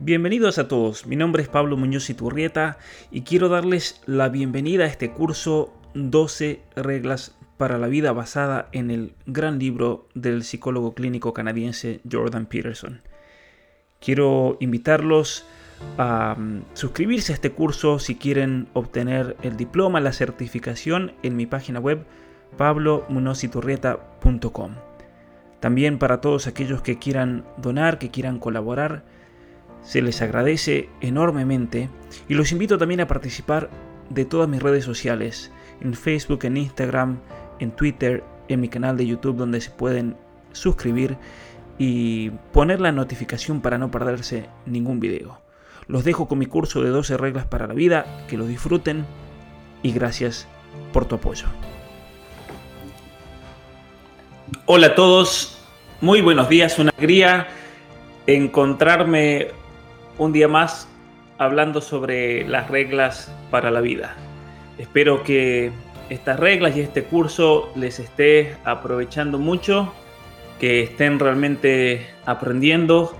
Bienvenidos a todos, mi nombre es Pablo Muñoz Iturrieta y quiero darles la bienvenida a este curso 12 reglas para la vida basada en el gran libro del psicólogo clínico canadiense Jordan Peterson. Quiero invitarlos a mm, suscribirse a este curso si quieren obtener el diploma, la certificación en mi página web pablomunoziturrieta.com. También para todos aquellos que quieran donar, que quieran colaborar, se les agradece enormemente y los invito también a participar de todas mis redes sociales, en Facebook, en Instagram, en Twitter, en mi canal de YouTube donde se pueden suscribir y poner la notificación para no perderse ningún video. Los dejo con mi curso de 12 reglas para la vida, que lo disfruten y gracias por tu apoyo. Hola a todos, muy buenos días, una alegría encontrarme un día más hablando sobre las reglas para la vida. Espero que estas reglas y este curso les esté aprovechando mucho, que estén realmente aprendiendo,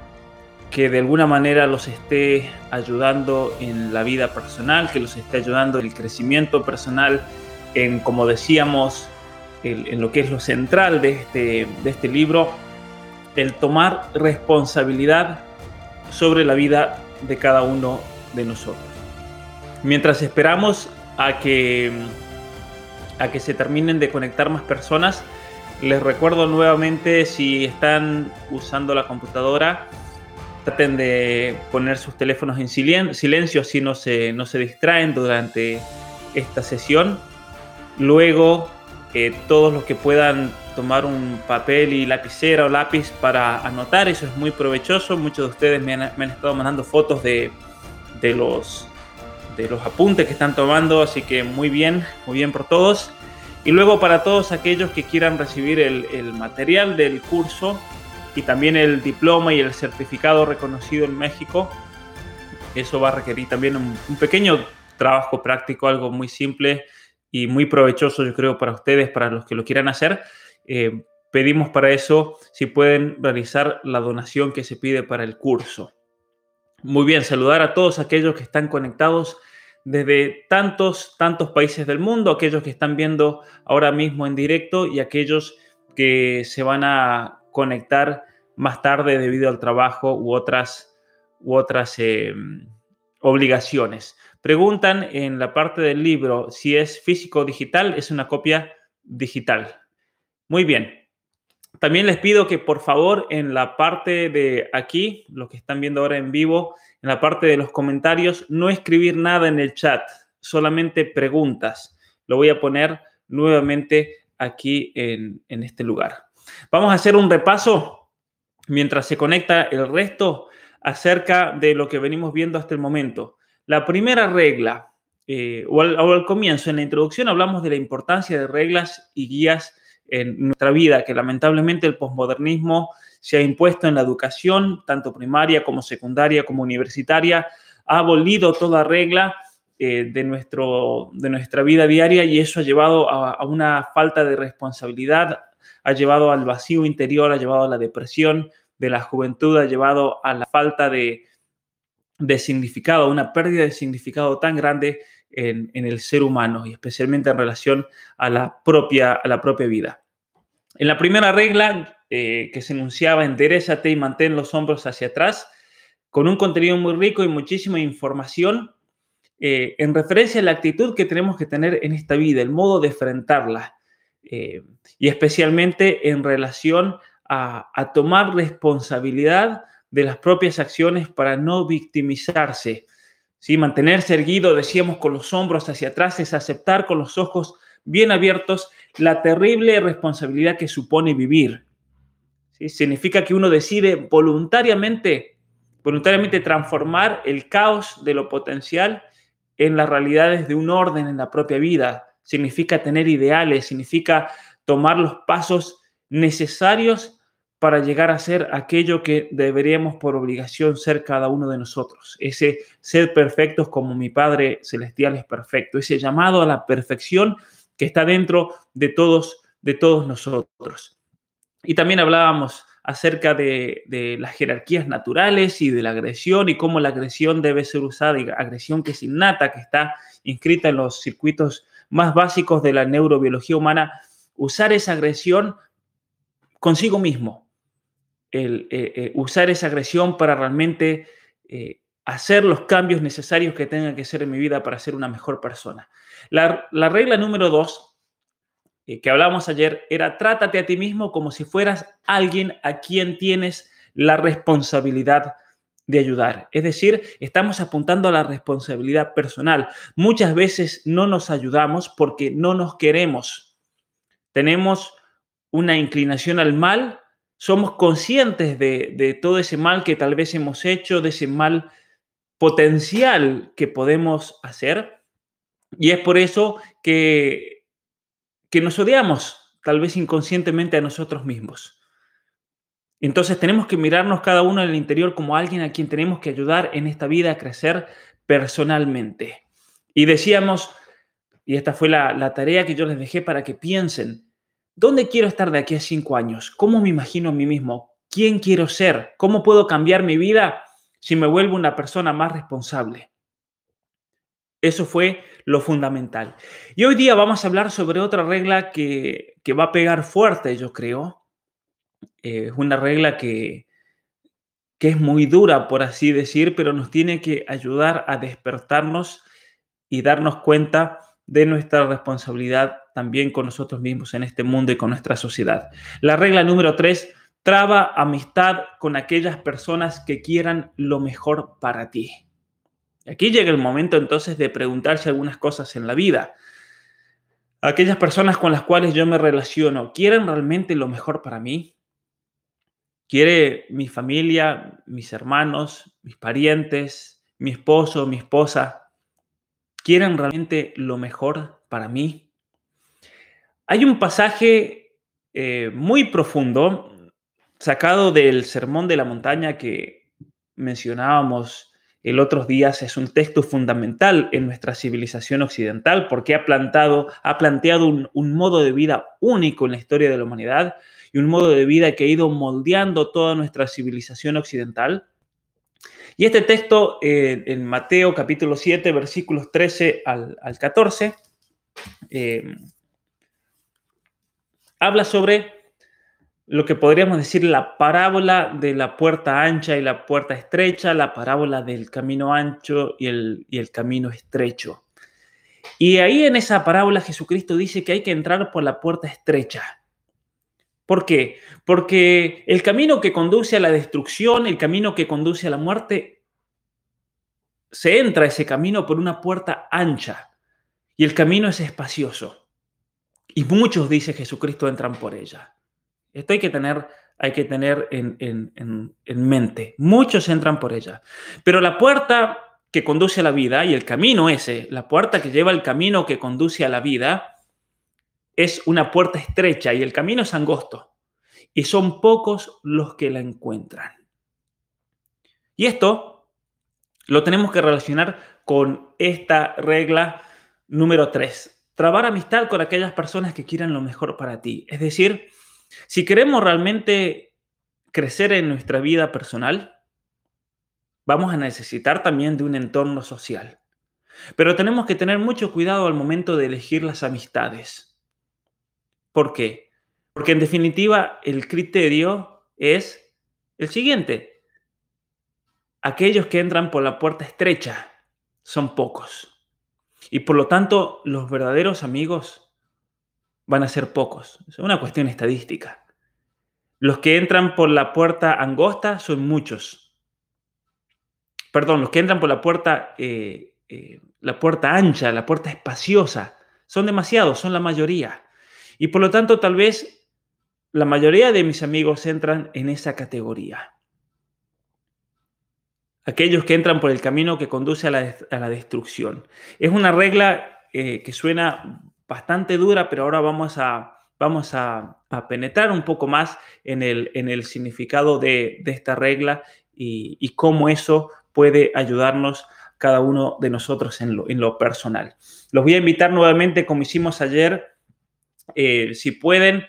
que de alguna manera los esté ayudando en la vida personal, que los esté ayudando en el crecimiento personal, en, como decíamos, en lo que es lo central de este, de este libro, el tomar responsabilidad sobre la vida de cada uno de nosotros. Mientras esperamos a que, a que se terminen de conectar más personas, les recuerdo nuevamente si están usando la computadora, traten de poner sus teléfonos en silencio, así no se, no se distraen durante esta sesión. Luego, todos los que puedan tomar un papel y lapicera o lápiz para anotar, eso es muy provechoso. Muchos de ustedes me han, estado mandando fotos de, los, de los apuntes que están tomando, así que muy bien, muy bien por todos. Y luego para todos aquellos que quieran recibir el, material del curso y también el diploma y el certificado reconocido en México, eso va a requerir también un pequeño trabajo práctico, algo muy simple y muy provechoso, yo creo, para ustedes, para los que lo quieran hacer. Eh, pedimos para eso si pueden realizar la donación que se pide para el curso. Muy bien, saludar a todos aquellos que están conectados desde tantos, tantos países del mundo, aquellos que están viendo ahora mismo en directo y aquellos que se van a conectar más tarde debido al trabajo u otras, u otras eh, obligaciones. Preguntan en la parte del libro si es físico o digital, es una copia digital. Muy bien. También les pido que por favor en la parte de aquí, los que están viendo ahora en vivo, en la parte de los comentarios, no escribir nada en el chat, solamente preguntas. Lo voy a poner nuevamente aquí en, en este lugar. Vamos a hacer un repaso mientras se conecta el resto acerca de lo que venimos viendo hasta el momento. La primera regla, eh, o, al, comienzo, en la introducción hablamos de la importancia de reglas y guías en nuestra vida, que lamentablemente el posmodernismo se ha impuesto en la educación, tanto primaria como secundaria como universitaria, ha abolido toda regla eh, de, nuestro, de nuestra vida diaria y eso ha llevado a, una falta de responsabilidad, ha llevado al vacío interior, ha llevado a la depresión de la juventud, ha llevado a la falta de, de significado, una pérdida de significado tan grande en, el ser humano y especialmente en relación a la propia, a la propia vida. En la primera regla eh, que se enunciaba, enderezate y mantén los hombros hacia atrás, con un contenido muy rico y muchísima información eh, en referencia a la actitud que tenemos que tener en esta vida, el modo de enfrentarla, eh, y especialmente en relación a, a tomar responsabilidad de las propias acciones para no victimizarse, ¿sí? Mantenerse erguido, decíamos, con los hombros hacia atrás, es aceptar con los ojos bien abiertos la terrible responsabilidad que supone vivir. ¿sí? Significa que uno decide voluntariamente, voluntariamente transformar el caos de lo potencial en las realidades de un orden en la propia vida. Significa tener ideales, significa tomar los pasos necesarios para llegar a ser aquello que deberíamos por obligación ser cada uno de nosotros. Ese ser perfectos como mi Padre Celestial es perfecto. Ese llamado a la perfección que está dentro de todos, de todos nosotros. Y también hablábamos acerca de, las jerarquías naturales y de la agresión y cómo la agresión debe ser usada, y agresión que es innata, que está inscrita en los circuitos más básicos de la neurobiología humana, usar esa agresión consigo mismo, el, eh, eh, usar esa agresión para realmente eh, hacer los cambios necesarios que tenga que ser en mi vida para ser una mejor persona. La, la regla número dos que hablamos ayer era trátate a ti mismo como si fueras alguien a quien tienes la responsabilidad de ayudar. Es decir, estamos apuntando a la responsabilidad personal. Muchas veces no nos ayudamos porque no nos queremos. Tenemos una inclinación al mal, somos conscientes de, todo ese mal que tal vez hemos hecho, de ese mal potencial que podemos hacer. Y es por eso que que nos odiamos, tal vez inconscientemente a nosotros mismos. Entonces tenemos que mirarnos cada uno en el interior como alguien a quien tenemos que ayudar en esta vida a crecer personalmente. Y decíamos, y esta fue la, tarea que yo les dejé para que piensen, ¿dónde quiero estar de aquí a cinco años? ¿Cómo me imagino a mí mismo? ¿Quién quiero ser? ¿Cómo puedo cambiar mi vida si me vuelvo una persona más responsable? Eso fue lo fundamental. Y hoy día vamos a hablar sobre otra regla que, va a pegar fuerte, yo creo. Eh, es una regla que, que es muy dura, por así decir, pero nos tiene que ayudar a despertarnos y darnos cuenta de nuestra responsabilidad también con nosotros mismos en este mundo y con nuestra sociedad. La regla número tres, traba amistad con aquellas personas que quieran lo mejor para ti. Aquí llega el momento entonces de preguntarse algunas cosas en la vida. Aquellas personas con las cuales yo me relaciono, ¿quieren realmente lo mejor para mí? ¿Quiere mi familia, mis hermanos, mis parientes, mi esposo, mi esposa? ¿Quieren realmente lo mejor para mí? Hay un pasaje eh, muy profundo sacado del Sermón de la Montaña que mencionábamos el otros días es un texto fundamental en nuestra civilización occidental porque ha, plantado, ha planteado un, modo de vida único en la historia de la humanidad y un modo de vida que ha ido moldeando toda nuestra civilización occidental. Y este texto eh, en Mateo capítulo 7, versículos 13 al, 14, eh, habla sobre lo que podríamos decir la parábola de la puerta ancha y la puerta estrecha, la parábola del camino ancho y el, y el camino estrecho. Y ahí en esa parábola Jesucristo dice que hay que entrar por la puerta estrecha. ¿Por qué? Porque el camino que conduce a la destrucción, el camino que conduce a la muerte, se entra ese camino por una puerta ancha y el camino es espacioso. Y muchos, dice Jesucristo, entran por ella. Esto hay que tener, hay que tener en, mente. Muchos entran por ella. Pero la puerta que conduce a la vida y el camino ese, la puerta que lleva el camino que conduce a la vida, es una puerta estrecha y el camino es angosto. Y son pocos los que la encuentran. Y esto lo tenemos que relacionar con esta regla número 3. Trabar amistad con aquellas personas que quieran lo mejor para ti. Es decir, si queremos realmente crecer en nuestra vida personal, vamos a necesitar también de un entorno social. Pero tenemos que tener mucho cuidado al momento de elegir las amistades. ¿Por qué? Porque en definitiva el criterio es el siguiente. Aquellos que entran por la puerta estrecha son pocos. Y por lo tanto, los verdaderos amigos van a ser pocos. Es una cuestión estadística. Los que entran por la puerta angosta son muchos. Perdón, los que entran por la puerta, eh, eh, la puerta ancha, la puerta espaciosa, son demasiados, son la mayoría. Y por lo tanto, tal vez la mayoría de mis amigos entran en esa categoría. Aquellos que entran por el camino que conduce a la, destrucción. Es una regla eh, que suena bastante dura, pero ahora vamos a, vamos a, penetrar un poco más en el, en el significado de, esta regla y, cómo eso puede ayudarnos cada uno de nosotros en lo, en lo personal. Los voy a invitar nuevamente, como hicimos ayer, eh, si pueden,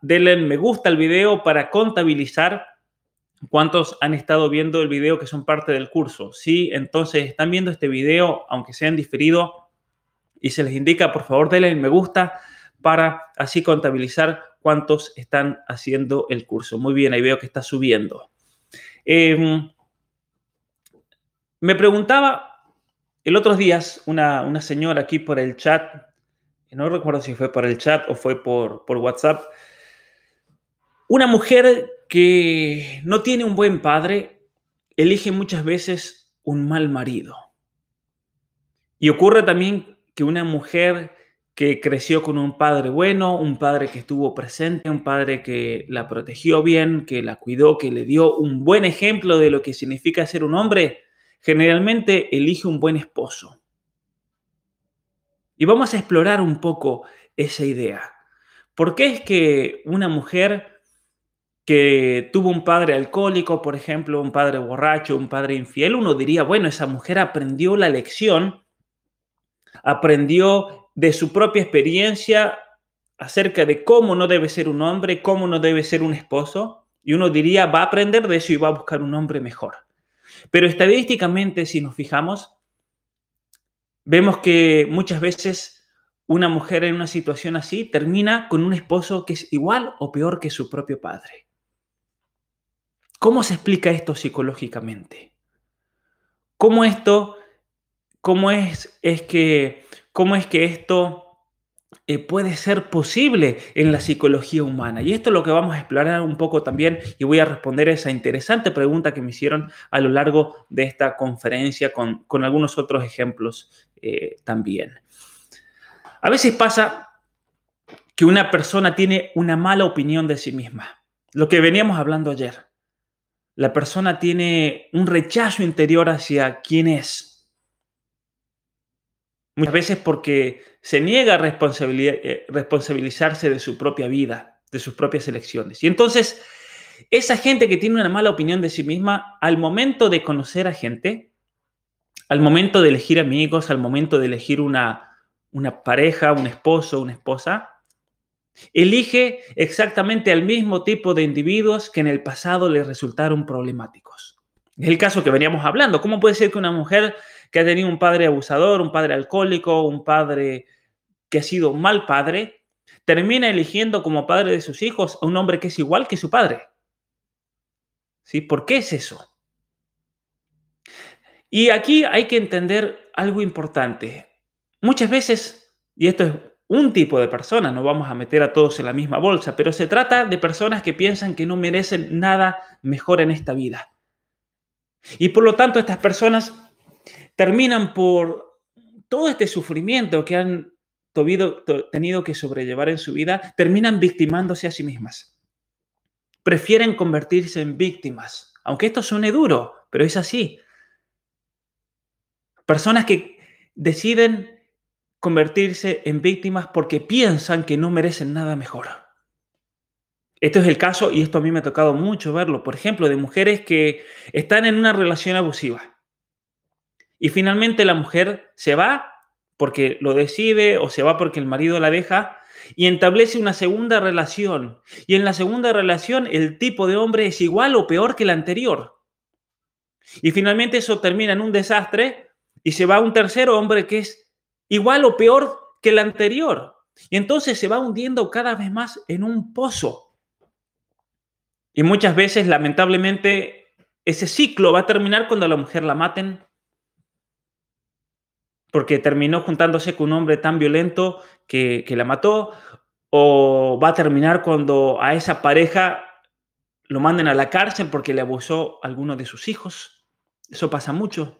denle me gusta al video para contabilizar cuántos han estado viendo el video que son parte del curso. Si entonces están viendo este video, aunque sean diferido, y se les indica, por favor, denle me gusta para así contabilizar cuántos están haciendo el curso. Muy bien, ahí veo que está subiendo. Em, me preguntaba el otro días una, una, señora aquí por el chat, no recuerdo si fue por el chat o fue por, por WhatsApp, una mujer que no tiene un buen padre elige muchas veces un mal marido. Y ocurre también que una mujer que creció con un padre bueno, un padre que estuvo presente, un padre que la protegió bien, que la cuidó, que le dio un buen ejemplo de lo que significa ser un hombre, generalmente elige un buen esposo. Y vamos a explorar un poco esa idea. ¿Por qué es que una mujer que tuvo un padre alcohólico, por ejemplo, un padre borracho, un padre infiel, uno diría, bueno, esa mujer aprendió la lección, aprendió de su propia experiencia acerca de cómo no debe ser un hombre, cómo no debe ser un esposo, y uno diría, va a aprender de eso y va a buscar un hombre mejor. Pero estadísticamente, si nos fijamos, vemos que muchas veces una mujer en una situación así termina con un esposo que es igual o peor que su propio padre. ¿Cómo se explica esto psicológicamente? ¿Cómo esto, cómo es, es que cómo es que esto eh, puede ser posible en la psicología humana. Y esto es lo que vamos a explorar un poco también y voy a responder esa interesante pregunta que me hicieron a lo largo de esta conferencia con, algunos otros ejemplos eh, también. A veces pasa que una persona tiene una mala opinión de sí misma. Lo que veníamos hablando ayer. La persona tiene un rechazo interior hacia quién es, Muchas veces porque se niega a eh, responsabilizarse de su propia vida, de sus propias elecciones. Y entonces, esa gente que tiene una mala opinión de sí misma, al momento de conocer a gente, al momento de elegir amigos, al momento de elegir una, una pareja, un esposo, una esposa, elige exactamente al mismo tipo de individuos que en el pasado le resultaron problemáticos. Es el caso que veníamos hablando. ¿Cómo puede ser que una mujer que ha tenido un padre abusador, un padre alcohólico, un padre que ha sido mal padre, termina eligiendo como padre de sus hijos a un hombre que es igual que su padre. ¿Sí? ¿Por qué es eso? Y aquí hay que entender algo importante. Muchas veces, y esto es un tipo de persona, no vamos a meter a todos en la misma bolsa, pero se trata de personas que piensan que no merecen nada mejor en esta vida. Y por lo tanto, estas personas terminan por todo este sufrimiento que han tenido que sobrellevar en su vida, terminan victimándose a sí mismas. Prefieren convertirse en víctimas, aunque esto suene duro, pero es así. Personas que deciden convertirse en víctimas porque piensan que no merecen nada mejor. Esto es el caso, y esto a mí me ha tocado mucho verlo, por ejemplo, de mujeres que están en una relación abusiva y finalmente la mujer se va porque lo decide o se va porque el marido la deja y establece una segunda relación. Y en la segunda relación el tipo de hombre es igual o peor que el anterior. Y finalmente eso termina en un desastre y se va un tercer hombre que es igual o peor que el anterior. Y entonces se va hundiendo cada vez más en un pozo. Y muchas veces, lamentablemente, ese ciclo va a terminar cuando la mujer la maten porque terminó juntándose con un hombre tan violento que, la mató, o va a terminar cuando a esa pareja lo manden a la cárcel porque le abusó a alguno de sus hijos. Eso pasa mucho.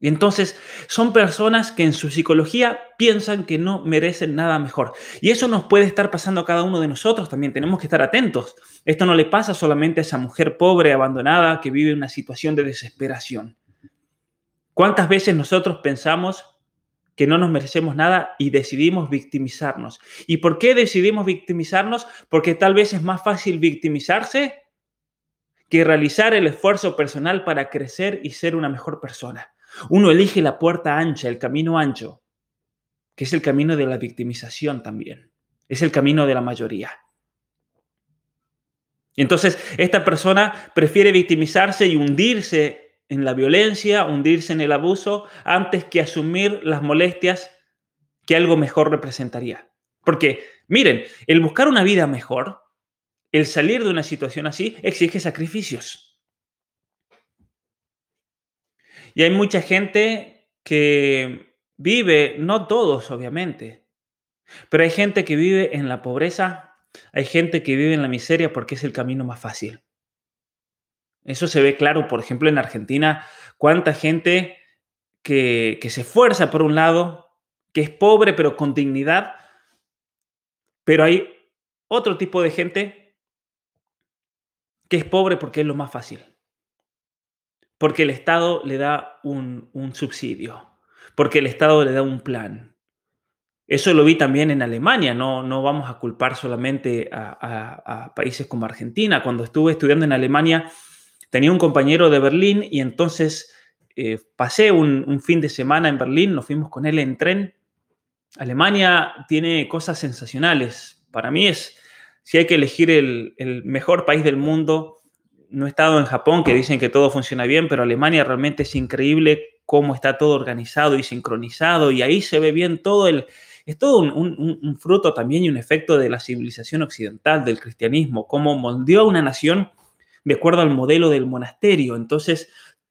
Y entonces son personas que en su psicología piensan que no merecen nada mejor. Y eso nos puede estar pasando a cada uno de nosotros también. Tenemos que estar atentos. Esto no le pasa solamente a esa mujer pobre, abandonada, que vive una situación de desesperación. ¿Cuántas veces nosotros pensamos que no nos merecemos nada y decidimos victimizarnos? ¿Y por qué decidimos victimizarnos? Porque tal vez es más fácil victimizarse que realizar el esfuerzo personal para crecer y ser una mejor persona. Uno elige la puerta ancha, el camino ancho, que es el camino de la victimización también. Es el camino de la mayoría. Entonces esta persona prefiere victimizarse y hundirse en la violencia, hundirse en el abuso, antes que asumir las molestias que algo mejor representaría. Porque, miren, el buscar una vida mejor, el salir de una situación así, exige sacrificios. Y hay mucha gente que vive, no todos obviamente, pero hay gente que vive en la pobreza hay gente que vive en la miseria porque es el camino más fácil. Eso se ve claro, por ejemplo, en Argentina, cuánta gente que, se esfuerza por un lado, que es pobre pero con dignidad, pero hay otro tipo de gente que es pobre porque es lo más fácil, porque el Estado le da un, subsidio, porque el Estado le da un plan, eso lo vi también en Alemania, no, no vamos a culpar solamente a, países como Argentina. Cuando estuve estudiando en Alemania, tenía un compañero de Berlín y entonces eh, pasé un, fin de semana en Berlín, nos fuimos con él en tren. Alemania tiene cosas sensacionales. Para mí es, si hay que elegir el, el mejor país del mundo, no he estado en Japón, que dicen que todo funciona bien, pero Alemania realmente es increíble cómo está todo organizado y sincronizado y ahí se ve bien todo el, es todo un, fruto también y un efecto de la civilización occidental, del cristianismo, cómo moldeó a una nación de acuerdo al modelo del monasterio. Entonces,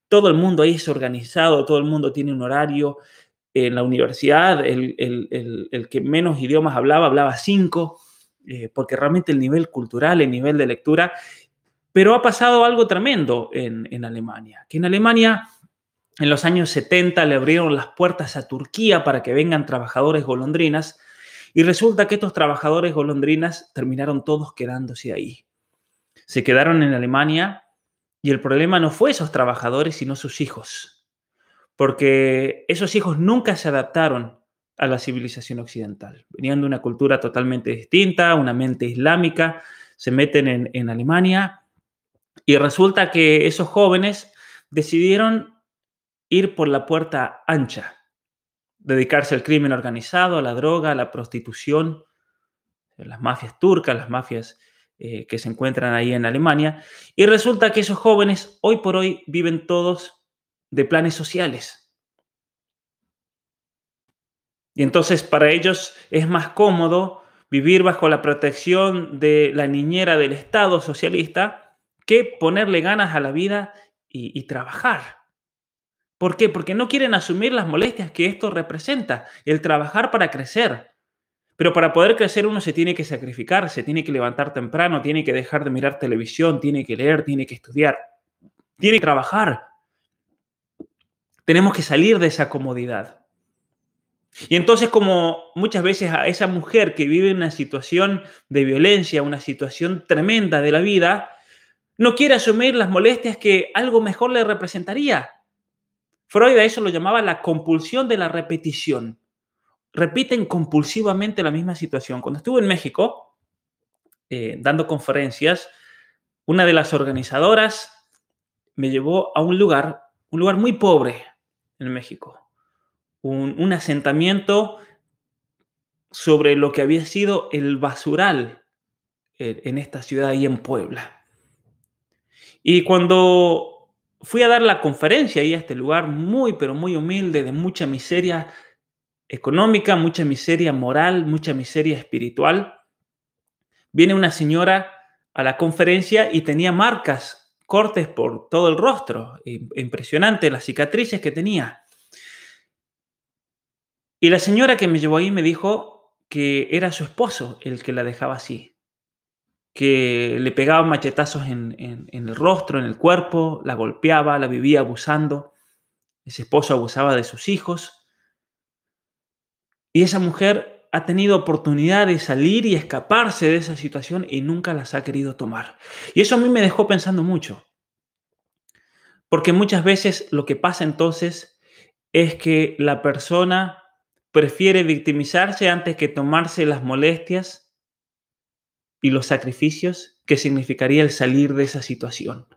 todo el mundo ahí es organizado, todo el mundo tiene un horario. En la universidad, el, que menos idiomas hablaba, hablaba cinco, eh, porque realmente el nivel cultural, el nivel de lectura, pero ha pasado algo tremendo en, Alemania, que en Alemania en los años 70 le abrieron las puertas a Turquía para que vengan trabajadores golondrinas y resulta que estos trabajadores golondrinas terminaron todos quedándose ahí. Se quedaron en Alemania y el problema no fue esos trabajadores, sino sus hijos, porque esos hijos nunca se adaptaron a la civilización occidental. Venían de una cultura totalmente distinta, una mente islámica, se meten en, en Alemania y resulta que esos jóvenes decidieron ir por la puerta ancha, dedicarse al crimen organizado, a la droga, a la prostitución, las mafias turcas, las mafias eh, que se encuentran ahí en Alemania. Y resulta que esos jóvenes hoy por hoy viven todos de planes sociales. Y entonces para ellos es más cómodo vivir bajo la protección de la niñera del Estado socialista que ponerle ganas a la vida y trabajar. ¿Por qué? Porque no quieren asumir las molestias que esto representa, el trabajar para crecer. Pero para poder crecer uno se tiene que sacrificar, se tiene que levantar temprano, tiene que dejar de mirar televisión, tiene que leer, tiene que estudiar, tiene que trabajar. Tenemos que salir de esa comodidad. Y entonces como muchas veces a esa mujer que vive una situación de violencia, una situación tremenda de la vida, no quiere asumir las molestias que algo mejor le representaría. Freud a eso lo llamaba la compulsión de la repetición. Repiten compulsivamente la misma situación. Cuando estuve en México eh, dando conferencias, una de las organizadoras me llevó a un lugar, un lugar muy pobre en México, un, asentamiento sobre lo que había sido el basural eh, en esta ciudad y en Puebla. Y cuando fui a dar la conferencia ahí a este lugar muy, pero muy humilde, de mucha miseria económica, mucha miseria moral, mucha miseria espiritual. Viene una señora a la conferencia y tenía marcas, cortes por todo el rostro. Impresionante las cicatrices que tenía. Y la señora que me llevó ahí me dijo que era su esposo el que la dejaba así que le pegaba machetazos en, el rostro, en el cuerpo, la golpeaba, la vivía abusando. Ese esposo abusaba de sus hijos. Y esa mujer ha tenido oportunidad de salir y escaparse de esa situación y nunca las ha querido tomar. Y eso a mí me dejó pensando mucho. Porque muchas veces lo que pasa entonces es que la persona prefiere victimizarse antes que tomarse las molestias y los sacrificios que significaría el salir de esa situación.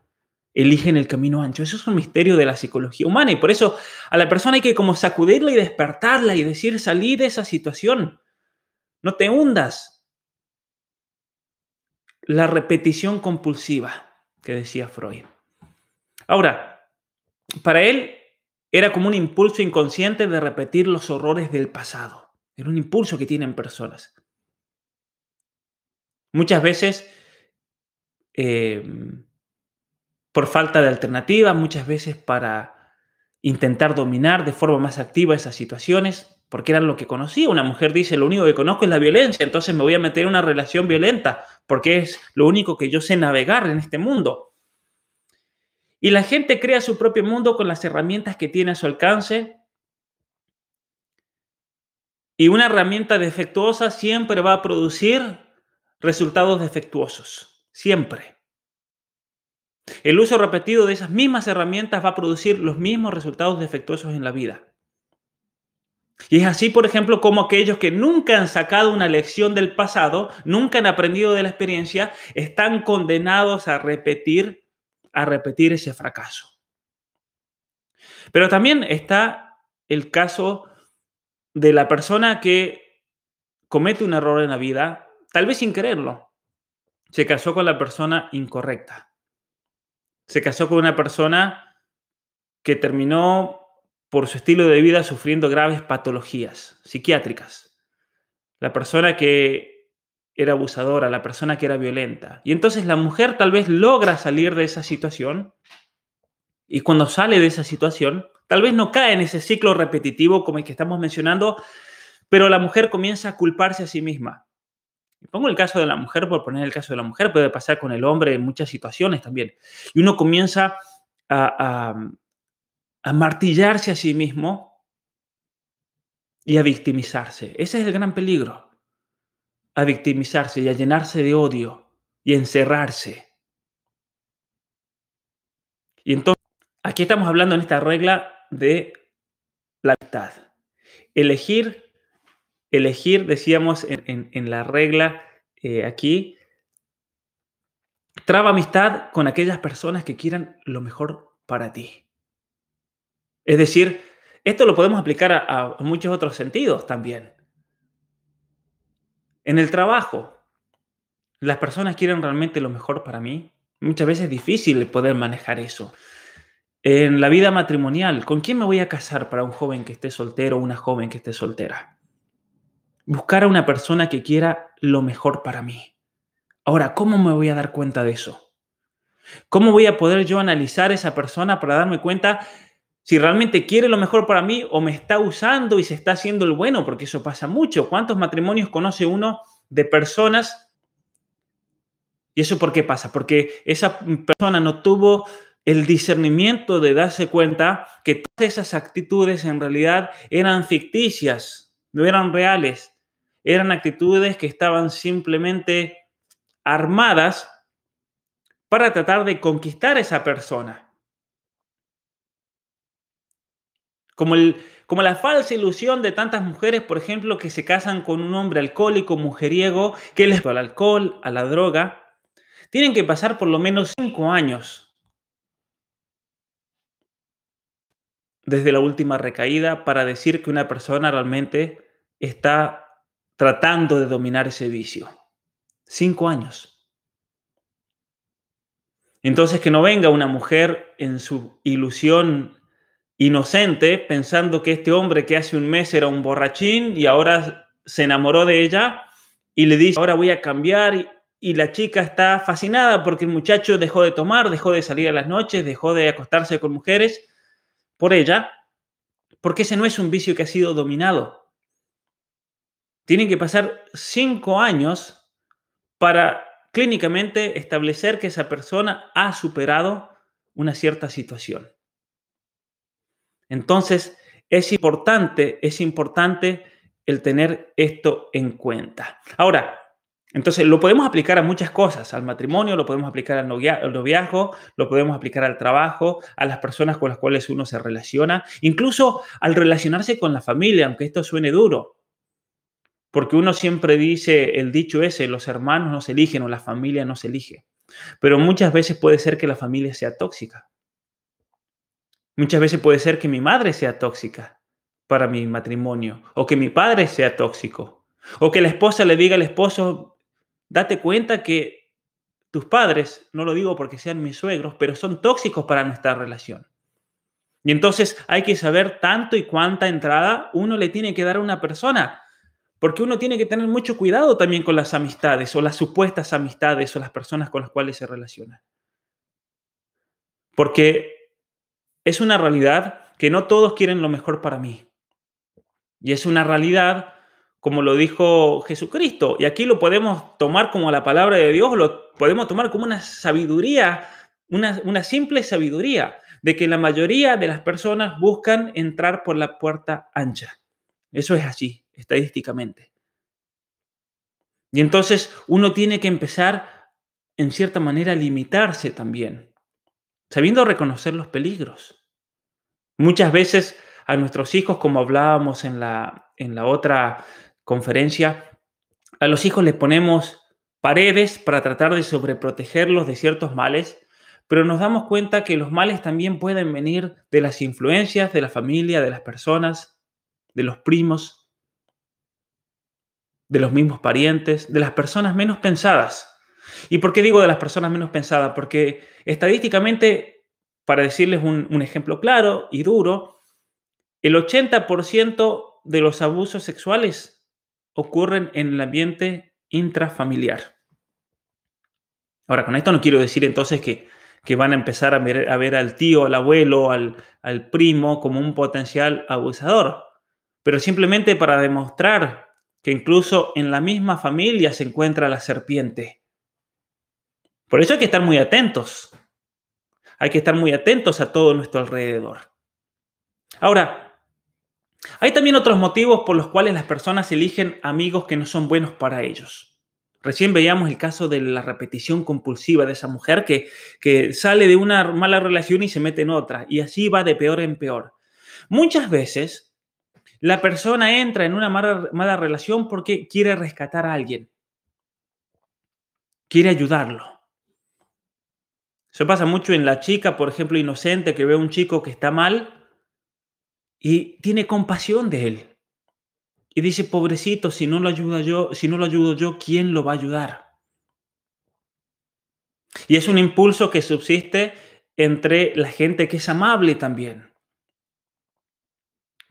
Eligen el camino ancho. Eso es un misterio de la psicología humana y por eso a la persona hay que como sacudirla y despertarla y decir, salir de esa situación. No te hundas. la repetición compulsiva que decía Freud. Ahora, para él era como un impulso inconsciente de repetir los horrores del pasado. Era un impulso que tienen personas. Muchas veces em, por falta de alternativa, muchas veces para intentar dominar de forma más activa esas situaciones, porque eran lo que conocía. Una mujer dice, lo único que conozco es la violencia, entonces me voy a meter en una relación violenta, porque es lo único que yo sé navegar en este mundo. Y la gente crea su propio mundo con las herramientas que tiene a su alcance. Y una herramienta defectuosa siempre va a producir resultados defectuosos. Siempre. El uso repetido de esas mismas herramientas va a producir los mismos resultados defectuosos en la vida. Y es así, por ejemplo, como aquellos que nunca han sacado una lección del pasado, nunca han aprendido de la experiencia, están condenados a repetir, a repetir ese fracaso. Pero también está el caso de la persona que comete un error en la vida, tal vez sin quererlo. Se casó con la persona incorrecta. Se casó con una persona que terminó por su estilo de vida sufriendo graves patologías psiquiátricas. La persona que era abusadora, la persona que era violenta. Y entonces la mujer tal vez logra salir de esa situación y cuando sale de esa situación, tal vez no cae en ese ciclo repetitivo como el que estamos mencionando, pero la mujer comienza a culparse a sí misma. Pongo el caso de la mujer por poner el caso de la mujer, puede pasar con el hombre en muchas situaciones también. Y uno comienza a, a martillarse a sí mismo y a victimizarse. Ese es el gran peligro. A victimizarse y a llenarse de odio y a encerrarse. Y entonces, aquí estamos hablando en esta regla de la amistad. Elegir, elegir, decíamos en, la regla eh, aquí, traba amistad con aquellas personas que quieran lo mejor para ti. Es decir, esto lo podemos aplicar a, muchos otros sentidos también. En el trabajo, las personas quieren realmente lo mejor para mí. Muchas veces es difícil poder manejar eso. En la vida matrimonial, ¿con quién me voy a casar para un joven que esté soltero o una joven que esté soltera? Buscar a una persona que quiera lo mejor para mí. Ahora, ¿cómo me voy a dar cuenta de eso? ¿Cómo voy a poder yo analizar a esa persona para darme cuenta si realmente quiere lo mejor para mí o me está usando y se está haciendo el bueno, porque eso pasa mucho. ¿Cuántos matrimonios conoce uno de personas? ¿Y eso por qué pasa? Porque esa persona no tuvo el discernimiento de darse cuenta que todas esas actitudes en realidad eran ficticias, no eran reales, eran actitudes que estaban simplemente armadas para tratar de conquistar a esa persona. Como, el, como la falsa ilusión de tantas mujeres, por ejemplo, que se casan con un hombre alcohólico, mujeriego, que les al alcohol, a la droga. Tienen que pasar por lo menos cinco años desde la última recaída para decir que una persona realmente está tratando de dominar ese vicio. Cinco años. Entonces que no venga una mujer en su ilusión inocente, pensando que este hombre que hace un mes era un borrachín y ahora se enamoró de ella y le dice, ahora voy a cambiar y, la chica está fascinada porque el muchacho dejó de tomar, dejó de salir a las noches, dejó de acostarse con mujeres por ella, porque ese no es un vicio que ha sido dominado. Tienen que pasar cinco años para clínicamente establecer que esa persona ha superado una cierta situación. Entonces, es importante, es importante el tener esto en cuenta. Ahora, entonces lo podemos aplicar a muchas cosas, al matrimonio, lo podemos aplicar al noviazgo, lo podemos aplicar al trabajo, a las personas con las cuales uno se relaciona, incluso al relacionarse con la familia, aunque esto suene duro. Porque uno siempre dice el dicho ese, los hermanos no se eligen o la familia no se elige. Pero muchas veces puede ser que la familia sea tóxica. Muchas veces puede ser que mi madre sea tóxica para mi matrimonio, o que mi padre sea tóxico, o que la esposa le diga al esposo, date cuenta que tus padres, no lo digo porque sean mis suegros, pero son tóxicos para nuestra relación. Y entonces hay que saber tanto y cuánta entrada uno le tiene que dar a una persona, porque uno tiene que tener mucho cuidado también con las amistades o las supuestas amistades o las personas con las cuales se relaciona. Porque es una realidad que no todos quieren lo mejor para mí. Y es una realidad, como lo dijo Jesucristo, y aquí lo podemos tomar como la palabra de Dios, lo podemos tomar como una sabiduría, una, una simple sabiduría, de que la mayoría de las personas buscan entrar por la puerta ancha. Eso es así, estadísticamente. Y entonces uno tiene que empezar, en cierta manera, a limitarse también, sabiendo reconocer los peligros. Muchas veces a nuestros hijos, como hablábamos en la, en la otra conferencia, a los hijos les ponemos paredes para tratar de sobreprotegerlos de ciertos males, pero nos damos cuenta que los males también pueden venir de las influencias de la familia, de las personas, de los primos, de los mismos parientes, de las personas menos pensadas. ¿Y por qué digo de las personas menos pensadas? Porque estadísticamente, para decirles un, ejemplo claro y duro, el 80% de los abusos sexuales ocurren en el ambiente intrafamiliar. Ahora, con esto no quiero decir entonces que, que van a empezar a ver, a ver, al tío, al abuelo, al, al primo como un potencial abusador, pero simplemente para demostrar que incluso en la misma familia se encuentra la serpiente. Por eso hay que estar muy atentos. Hay que estar muy atentos a todo nuestro alrededor. Ahora, hay también otros motivos por los cuales las personas eligen amigos que no son buenos para ellos. Recién veíamos el caso de la repetición compulsiva de esa mujer que, que sale de una mala relación y se mete en otra, y así va de peor en peor. Muchas veces la persona entra en una mala, relación porque quiere rescatar a alguien, quiere ayudarlo. Eso pasa mucho en la chica, por ejemplo, inocente, que ve a un chico que está mal y tiene compasión de él. Y dice, pobrecito, si no lo ayudo yo, si no lo ayudo yo, ¿quién lo va a ayudar? Y es un impulso que subsiste entre la gente que es amable también.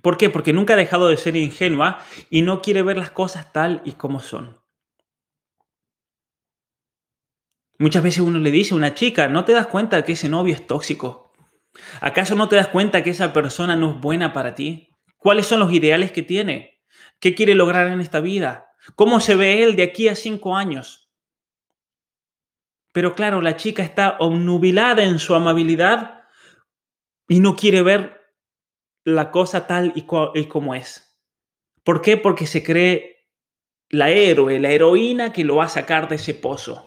¿Por qué? Porque nunca ha dejado de ser ingenua y no quiere ver las cosas tal y como son. Muchas veces uno le dice a una chica, ¿no te das cuenta que ese novio es tóxico? ¿Acaso no te das cuenta que esa persona no es buena para ti? ¿Cuáles son los ideales que tiene? ¿Qué quiere lograr en esta vida? ¿Cómo se ve él de aquí a cinco años? Pero claro, la chica está obnubilada en su amabilidad y no quiere ver la cosa tal y, como es. ¿Por qué? Porque se cree la héroe, la heroína que lo va a sacar de ese pozo.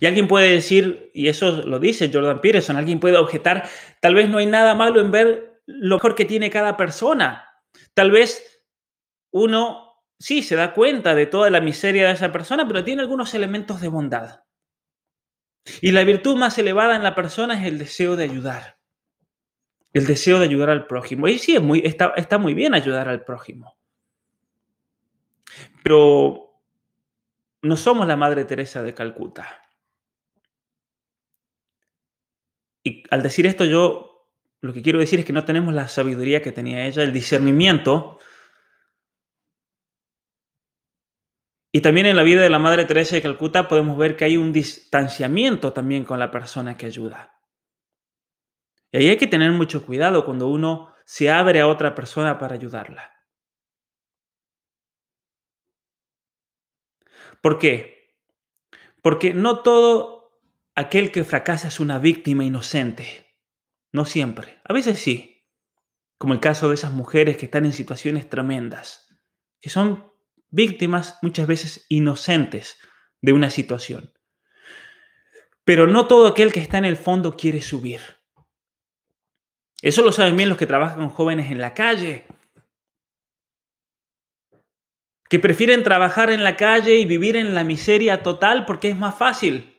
Y alguien puede decir, y eso lo dice Jordan Peterson, alguien puede objetar, tal vez no hay nada malo en ver lo mejor que tiene cada persona. Tal vez uno sí se da cuenta de toda la miseria de esa persona, pero tiene algunos elementos de bondad. Y la virtud más elevada en la persona es el deseo de ayudar el deseo de ayudar al prójimo. Y sí, muy, está, está muy bien ayudar al prójimo. Pero no somos la Madre Teresa de Calcuta. Y al decir esto, yo lo que quiero decir es que no tenemos la sabiduría que tenía ella, el discernimiento. Y también en la vida de la Madre Teresa de Calcuta podemos ver que hay un distanciamiento también con la persona que ayuda. Y ahí hay que tener mucho cuidado cuando uno se abre a otra persona para ayudarla. ¿Por qué? Porque no todo aquel que fracasa es una víctima inocente. No siempre. A veces sí. Como el caso de esas mujeres que están en situaciones tremendas, que son víctimas muchas veces inocentes de una situación. Pero no todo aquel que está en el fondo quiere subir. Eso lo saben bien los que trabajan con jóvenes en la calle, que prefieren trabajar en la calle y vivir en la miseria total porque es más fácil.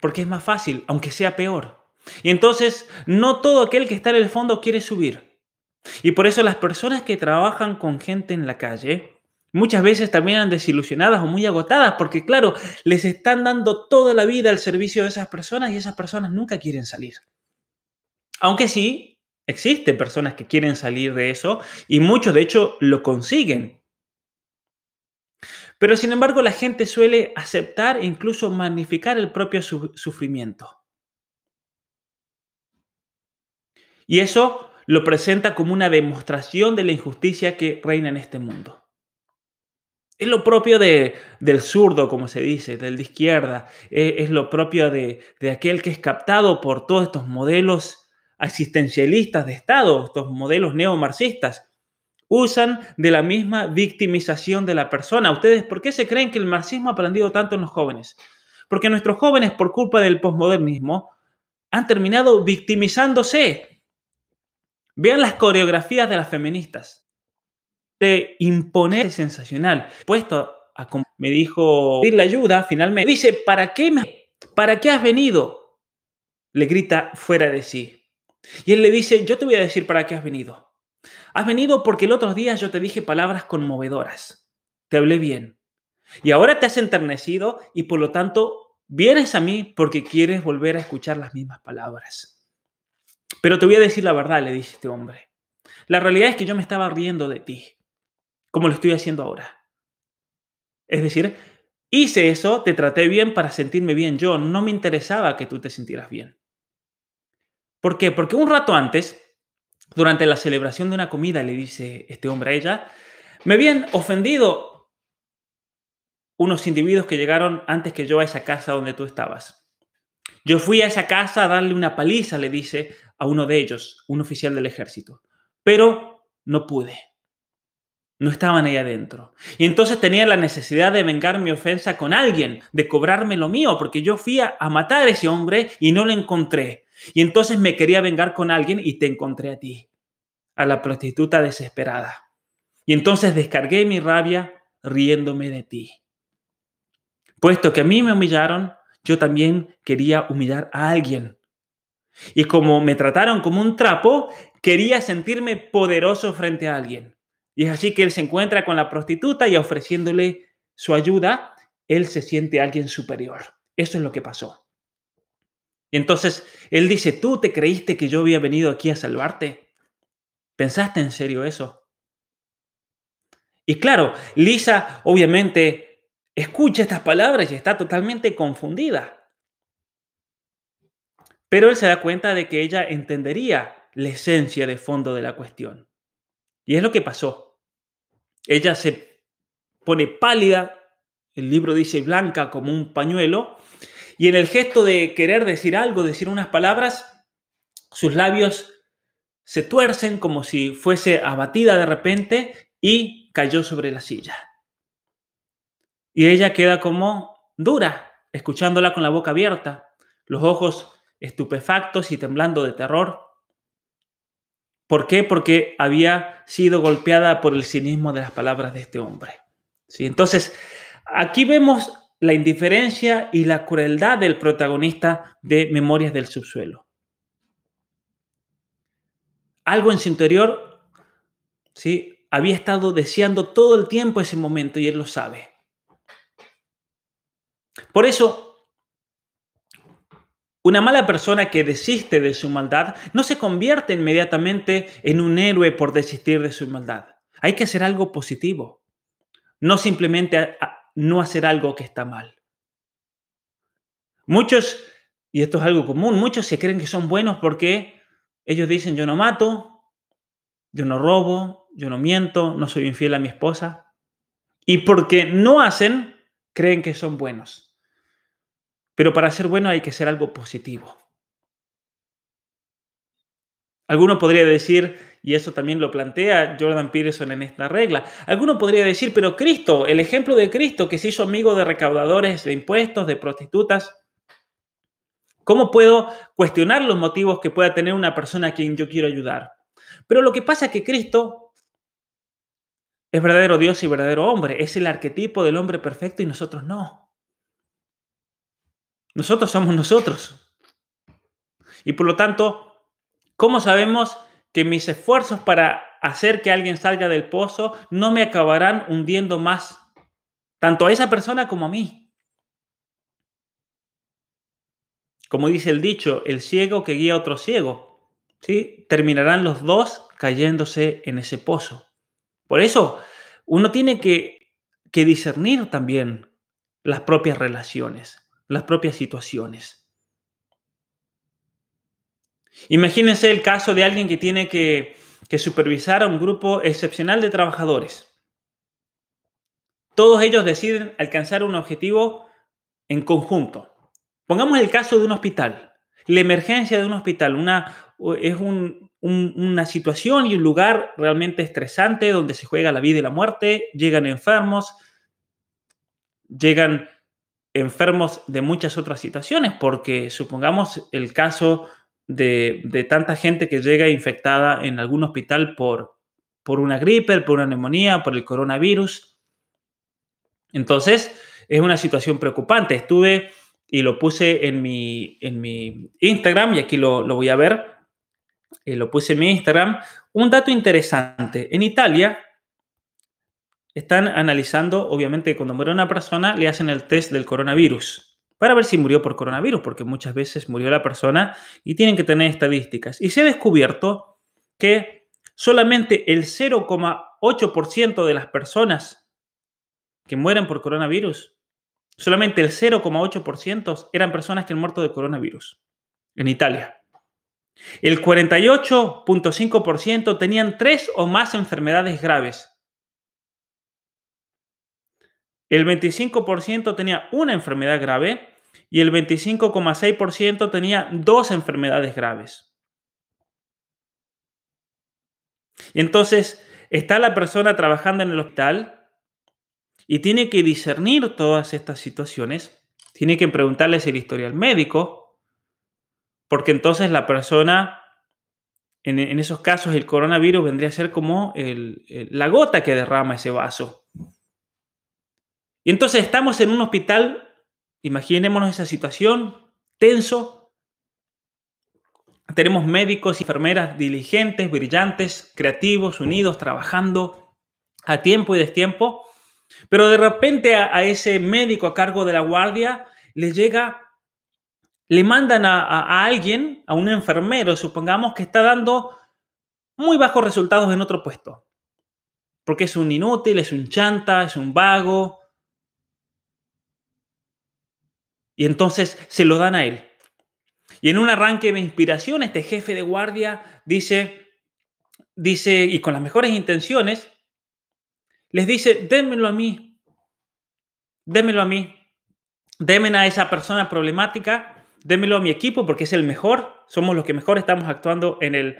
Porque es más fácil, aunque sea peor. Y entonces, no todo aquel que está en el fondo quiere subir. Y por eso las personas que trabajan con gente en la calle Muchas veces terminan desilusionadas o muy agotadas porque, claro, les están dando toda la vida al servicio de esas personas y esas personas nunca quieren salir. Aunque sí, existen personas que quieren salir de eso y muchos, de hecho, lo consiguen. Pero, sin embargo, la gente suele aceptar e incluso magnificar el propio sufrimiento. Y eso lo presenta como una demostración de la injusticia que reina en este mundo. Es lo propio de, del zurdo, como se dice, del de izquierda. Es, lo propio de, de, aquel que es captado por todos estos modelos asistencialistas de Estado, estos modelos neomarxistas. Usan de la misma victimización de la persona. ¿Ustedes por qué se creen que el marxismo ha aprendido tanto en los jóvenes? Porque nuestros jóvenes, por culpa del posmodernismo, han terminado victimizándose. Vean las coreografías de las feministas de imponer sensacional. Puesto a me dijo pedir la ayuda, finalmente dice, ¿para qué ¿Para qué has venido? Le grita fuera de sí. Y él le dice, yo te voy a decir para qué has venido. Has venido porque el otro día yo te dije palabras conmovedoras. Te hablé bien. Y ahora te has enternecido y por lo tanto vienes a mí porque quieres volver a escuchar las mismas palabras. Pero te voy a decir la verdad, le dice este hombre. La realidad es que yo me estaba riendo de ti como lo estoy haciendo ahora. Es decir, hice eso, te traté bien para sentirme bien yo, no me interesaba que tú te sintieras bien. ¿Por qué? Porque un rato antes, durante la celebración de una comida, le dice este hombre a ella, me habían ofendido unos individuos que llegaron antes que yo a esa casa donde tú estabas. Yo fui a esa casa a darle una paliza, le dice a uno de ellos, un oficial del ejército, pero no pude no estaban ahí adentro. Y entonces tenía la necesidad de vengar mi ofensa con alguien, de cobrarme lo mío, porque yo fui a, matar a ese hombre y no lo encontré. Y entonces me quería vengar con alguien y te encontré a ti, a la prostituta desesperada. Y entonces descargué mi rabia riéndome de ti. Puesto que a mí me humillaron, yo también quería humillar a alguien. Y como me trataron como un trapo, quería sentirme poderoso frente a alguien. Y es así que él se encuentra con la prostituta y ofreciéndole su ayuda, él se siente alguien superior. Eso es lo que pasó. Y entonces él dice, ¿tú te creíste que yo había venido aquí a salvarte? ¿Pensaste en serio eso? Y claro, Lisa obviamente escucha estas palabras y está totalmente confundida. Pero él se da cuenta de que ella entendería la esencia de fondo de la cuestión. Y es lo que pasó. Ella se pone pálida, el libro dice blanca como un pañuelo, y en el gesto de querer decir algo, decir unas palabras, sus labios se tuercen como si fuese abatida de repente y cayó sobre la silla. Y ella queda como dura, escuchándola con la boca abierta, los ojos estupefactos y temblando de terror. ¿Por qué? Porque había sido golpeada por el cinismo de las palabras de este hombre. ¿Sí? Entonces, aquí vemos la indiferencia y la crueldad del protagonista de Memorias del Subsuelo. Algo en su interior, ¿sí? Había estado deseando todo el tiempo ese momento y él lo sabe. Por eso, una mala persona que desiste de su maldad no se convierte inmediatamente en un héroe por desistir de su maldad. Hay que hacer algo positivo, no simplemente no hacer algo que está mal. Muchos, y esto es algo común, muchos se creen que son buenos porque ellos dicen yo no mato, yo no robo, yo no miento, no soy infiel a mi esposa. Y porque no hacen, creen que son buenos. Pero para ser bueno hay que ser algo positivo. Alguno podría decir, y eso también lo plantea Jordan Peterson en esta regla, alguno podría decir, pero Cristo, el ejemplo de Cristo que se hizo amigo de recaudadores de impuestos, de prostitutas, ¿cómo puedo cuestionar los motivos que pueda tener una persona a quien yo quiero ayudar? Pero lo que pasa es que Cristo es verdadero Dios y verdadero hombre, es el arquetipo del hombre perfecto y nosotros no. Nosotros somos nosotros. Y por lo tanto, ¿cómo sabemos que mis esfuerzos para hacer que alguien salga del pozo, no me acabarán hundiendo más, tanto a esa persona como a mí. Como dice el dicho, el ciego que guía a otro ciego, ¿sí? terminarán los dos cayéndose en ese pozo. Por eso, uno tiene que, que discernir también las propias relaciones, las propias situaciones. Imagínense el caso de alguien que tiene que, supervisar a un grupo excepcional de trabajadores. Todos ellos deciden alcanzar un objetivo en conjunto. Pongamos el caso de un hospital. La emergencia de un hospital una, es una situación y un lugar realmente estresante donde se juega la vida y la muerte. Llegan enfermos, llegan enfermos de muchas otras situaciones, porque supongamos el caso de, tanta gente que llega infectada en algún hospital por, por una gripe, por una neumonía, por el coronavirus. Entonces, es una situación preocupante. Estuve y lo puse en mi, en mi Instagram, y aquí lo, voy a ver, eh, lo puse en mi Instagram, un dato interesante. En Italia están analizando, obviamente, cuando muere una persona, le hacen el test del coronavirus para ver si murió por coronavirus, porque muchas veces murió la persona y tienen que tener estadísticas. Y se ha descubierto que solamente el 0,8% de las personas que mueren por coronavirus, solamente el 0,8% eran personas que han muerto de coronavirus en Italia. El 48.5% tenían tres o más enfermedades graves. El 25% tenía una enfermedad grave y el 25,6% tenía dos enfermedades graves. Entonces está la persona trabajando en el hospital y tiene que discernir todas estas situaciones, tiene que preguntarles el historial médico, porque entonces la persona, en, esos casos el coronavirus vendría a ser como la gota que derrama ese vaso. Y entonces estamos en un hospital Imaginémonos esa situación, tenso. Tenemos médicos y enfermeras diligentes, brillantes, creativos, unidos, trabajando a tiempo y destiempo. Pero de repente a, ese médico a cargo de la guardia le llega, le mandan a, a alguien, a un enfermero, supongamos, que está dando muy bajos resultados en otro puesto. Porque es un inútil, es un chanta, es un vago, Y entonces se lo dan a él. Y en un arranque de inspiración, este jefe de guardia dice, dice, y con las mejores intenciones, les dice, démelo a mí, démelo a mí, démen a esa persona problemática, démelo a mi equipo porque es el mejor, somos los que mejor estamos actuando en el,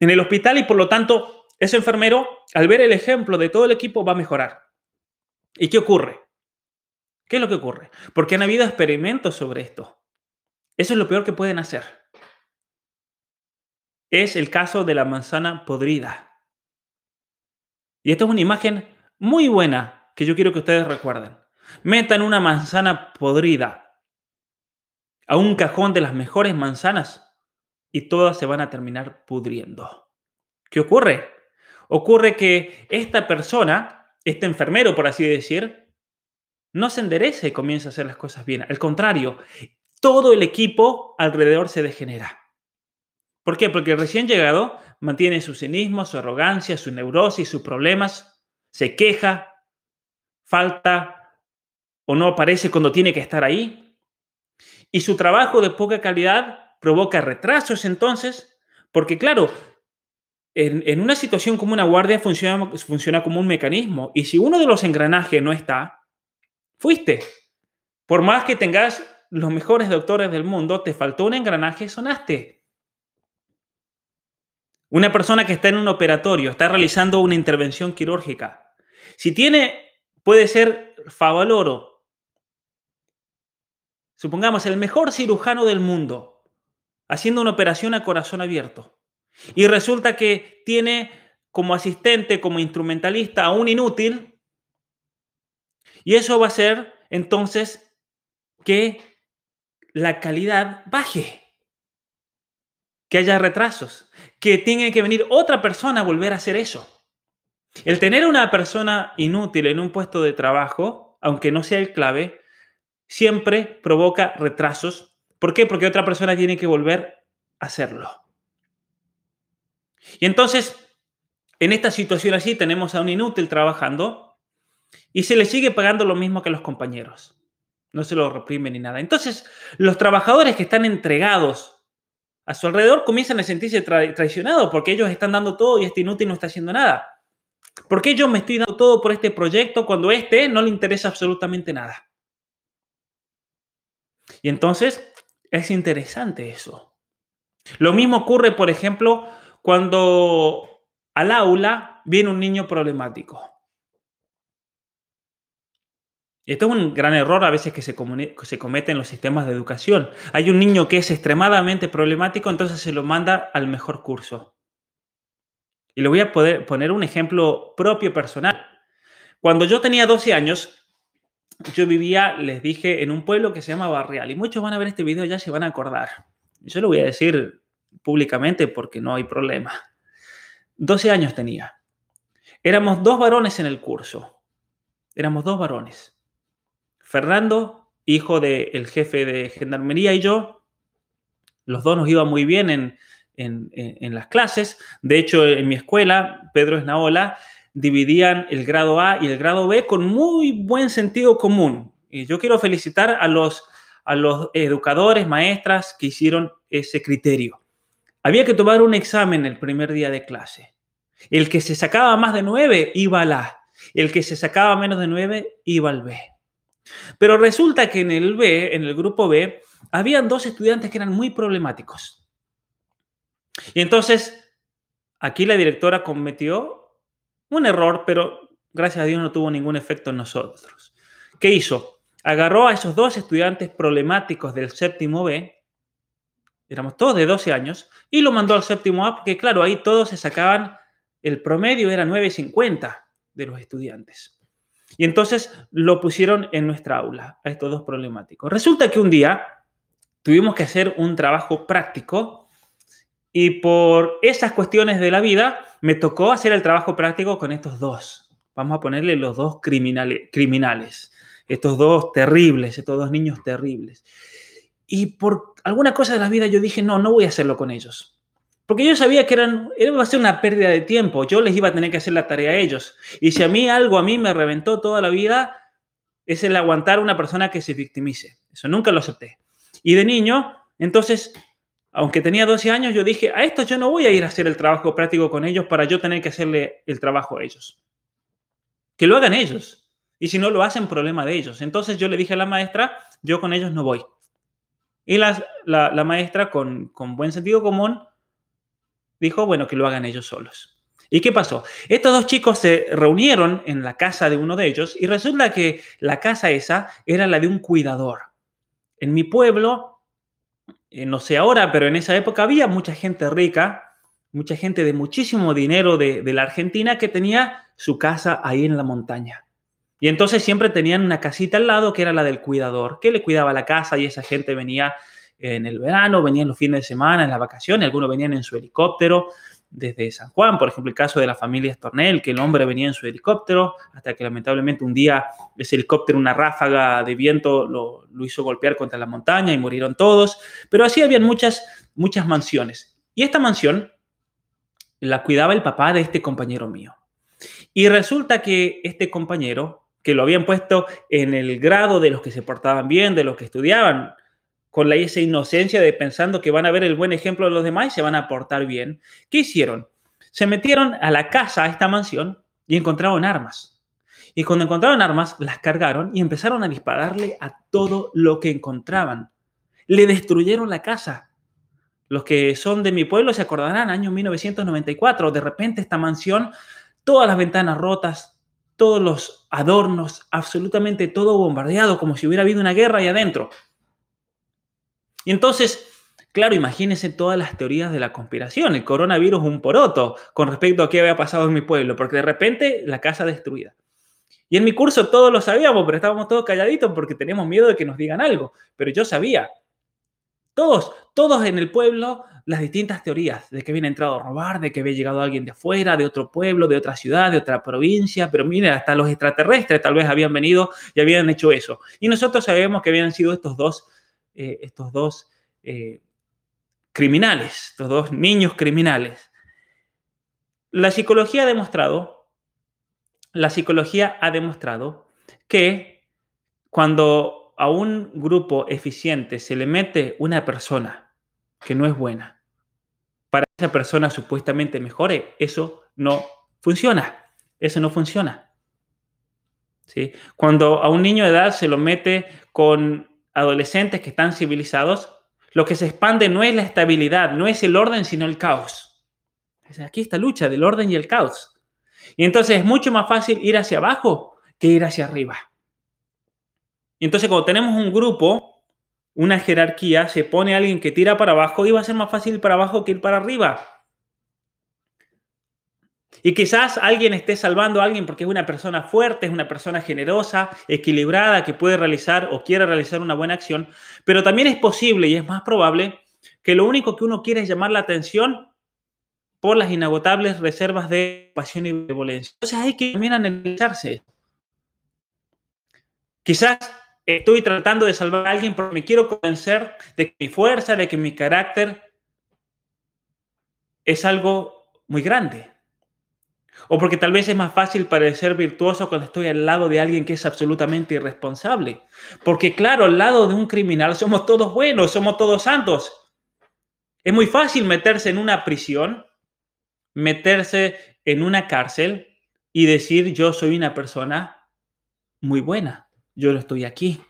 en el hospital y por lo tanto ese enfermero, al ver el ejemplo de todo el equipo, va a mejorar. ¿Y qué ocurre? ¿Qué es lo que ocurre? Porque han habido experimentos sobre esto. Eso es lo peor que pueden hacer. Es el caso de la manzana podrida. Y esta es una imagen muy buena que yo quiero que ustedes recuerden. Metan una manzana podrida a un cajón de las mejores manzanas y todas se van a terminar pudriendo. ¿Qué ocurre? Ocurre que esta persona, este enfermero, por así decir, no se endereza y comienza a hacer las cosas bien. Al contrario, todo el equipo alrededor se degenera. ¿Por qué? Porque el recién llegado mantiene su cinismo, su arrogancia, su neurosis, sus problemas, se queja, falta o no aparece cuando tiene que estar ahí. Y su trabajo de poca calidad provoca retrasos entonces, porque claro, en, una situación como una guardia funciona, funciona como un mecanismo y si uno de los engranajes no está, Fuiste. Por más que tengas los mejores doctores del mundo, te faltó un engranaje, sonaste. Una persona que está en un operatorio, está realizando una intervención quirúrgica. Si tiene, puede ser favaloro, supongamos el mejor cirujano del mundo, haciendo una operación a corazón abierto. Y resulta que tiene como asistente, como instrumentalista a un inútil y eso va a hacer entonces que la calidad baje. que haya retrasos, que tiene que venir otra persona a volver a hacer eso. El tener una persona inútil en un puesto de trabajo, aunque no sea el clave, siempre provoca retrasos. ¿Por qué? Porque otra persona tiene que volver a hacerlo. Y entonces, en esta situación así, tenemos a un inútil trabajando y se le sigue pagando lo mismo que a los compañeros. No se lo reprime ni nada. Entonces, los trabajadores que están entregados a su alrededor comienzan a sentirse traicionados porque ellos están dando todo y este inútil no está haciendo nada. ¿Por qué yo me estoy dando todo por este proyecto cuando este no le interesa absolutamente nada? Y entonces es interesante eso. Lo mismo ocurre, por ejemplo, cuando al aula viene un niño problemático. Esto es un gran error a veces que se, se, comete en los sistemas de educación. Hay un niño que es extremadamente problemático, entonces se lo manda al mejor curso. Y le voy a poder poner un ejemplo propio personal. Cuando yo tenía 12 años, yo vivía, les dije, en un pueblo que se llama Barrial. Y muchos van a ver este video ya se van a acordar. Yo lo voy a decir públicamente porque no hay problema. 12 años tenía. Éramos dos varones en el curso. Éramos dos varones. Fernando, hijo del jefe de gendarmería, y yo, los dos nos iba muy bien en, en, las clases. De hecho, en mi escuela, Pedro Esnaola, dividían el grado A y el grado B con muy buen sentido común. Y yo quiero felicitar a los, a los educadores, maestras que hicieron ese criterio. Había que tomar un examen el primer día de clase. El que se sacaba más de 9 iba al A. El que se sacaba menos de 9 iba al B. Pero resulta que en el B, en el grupo B, habían dos estudiantes que eran muy problemáticos. Y entonces, aquí la directora cometió un error, pero gracias a Dios no tuvo ningún efecto en nosotros. ¿Qué hizo? Agarró a esos dos estudiantes problemáticos del séptimo B, éramos todos de 12 años, y lo mandó al séptimo A, porque claro, ahí todos se sacaban, el promedio era 9,50 de los estudiantes. Y entonces lo pusieron en nuestra aula, a estos dos problemáticos. Resulta que un día tuvimos que hacer un trabajo práctico y por esas cuestiones de la vida, me tocó hacer el trabajo práctico con estos dos. Vamos a ponerle los dos criminales, criminales estos dos terribles, estos dos niños terribles. Y por alguna cosa de la vida yo dije, no, no voy a hacerlo con ellos. Porque yo sabía que eran, iba a ser una pérdida de tiempo. Yo les iba a tener que hacer la tarea a ellos. Y si a mí algo a mí me reventó toda la vida, es el aguantar a una persona que se victimice. Eso nunca lo acepté. Y de niño, entonces aunque tenía 12 años, yo dije, a esto yo no voy a ir a hacer el trabajo práctico con ellos para yo tener que hacerle el trabajo a ellos. Que lo hagan ellos. Y si no lo hacen, problema de ellos. Entonces yo le dije a la maestra, yo con ellos no voy. Y la, la, maestra, con, con buen sentido común, dijo, bueno, que lo hagan ellos solos. ¿Y qué pasó? Estos dos chicos se reunieron en la casa de uno de ellos y resulta que la casa esa era la de un cuidador. En mi pueblo eh, no sé ahora, pero en esa época había mucha gente rica, mucha gente de muchísimo dinero de, la Argentina que tenía su casa ahí en la montaña. Y entonces siempre tenían una casita al lado que era la del cuidador, que le cuidaba la casa y esa gente venía en el verano, venían los fines de semana, en las vacaciones, algunos venían en su helicóptero desde San Juan, por ejemplo, el caso de la familia Stornell, que el hombre venía en su helicóptero, hasta que lamentablemente un día ese helicóptero, una ráfaga de viento, lo, hizo golpear contra la montaña y murieron todos. Pero así habían muchas, muchas mansiones. Y esta mansión la cuidaba el papá de este compañero mío. Y resulta que este compañero, que lo habían puesto en el grado de los que se portaban bien, de los que estudiaban, con la, esa inocencia de pensando que van a ver el buen ejemplo de los demás y se van a portar bien. ¿Qué hicieron? Se metieron a la casa, a esta mansión, y encontraron armas. Y cuando encontraron armas, las cargaron y empezaron a dispararle a todo lo que encontraban. Le destruyeron la casa. Los que son de mi pueblo se acordarán, año 1994, de repente esta mansión, todas las ventanas rotas, todos los adornos, absolutamente todo bombardeado, como si hubiera habido una guerra ahí adentro. Y entonces, claro, imagínense todas las teorías de la conspiración. El coronavirus un poroto con respecto a qué había pasado en mi pueblo, porque de repente la casa destruida. Y en mi curso todos lo sabíamos, pero estábamos todos calladitos porque teníamos miedo de que nos digan algo. Pero yo sabía. Todos, todos en el pueblo, las distintas teorías de que había entrado a robar, de que había llegado alguien de afuera, de otro pueblo, de otra ciudad, de otra provincia, pero miren, hasta los extraterrestres tal vez habían venido y habían hecho eso. Y nosotros sabemos que habían sido estos dos, eh, estos dos eh, criminales, estos dos niños criminales. La psicología ha demostrado, la psicología ha demostrado que cuando a un grupo eficiente se le mete una persona que no es buena, para esa persona supuestamente mejore, eso no funciona. Eso no funciona. ¿Sí? Cuando a un niño de edad se lo mete con adolescentes que están civilizados, lo que se expande no es la estabilidad, no es el orden, sino el caos. Aquí esta lucha del orden y el caos. Y entonces es mucho más fácil ir hacia abajo que ir hacia arriba. Y entonces cuando tenemos un grupo, una jerarquía, se pone alguien que tira para abajo y va a ser más fácil ir para abajo que ir para arriba. Y quizás alguien esté salvando a alguien porque es una persona fuerte, es una persona generosa, equilibrada, que puede realizar o quiere realizar una buena acción, pero también es posible y es más probable que lo único que uno quiere es llamar la atención por las inagotables reservas de pasión y benevolencia. Entonces hay que también analizarse. Quizás estoy tratando de salvar a alguien porque me quiero convencer de que mi fuerza, de que mi carácter es algo muy grande. O porque tal vez es más fácil parecer virtuoso cuando estoy al lado de alguien que es absolutamente irresponsable. Porque claro, al lado de un criminal somos todos buenos, somos todos santos. Es muy fácil meterse en una prisión, meterse en una cárcel y decir yo soy una persona muy buena, yo lo estoy aquí.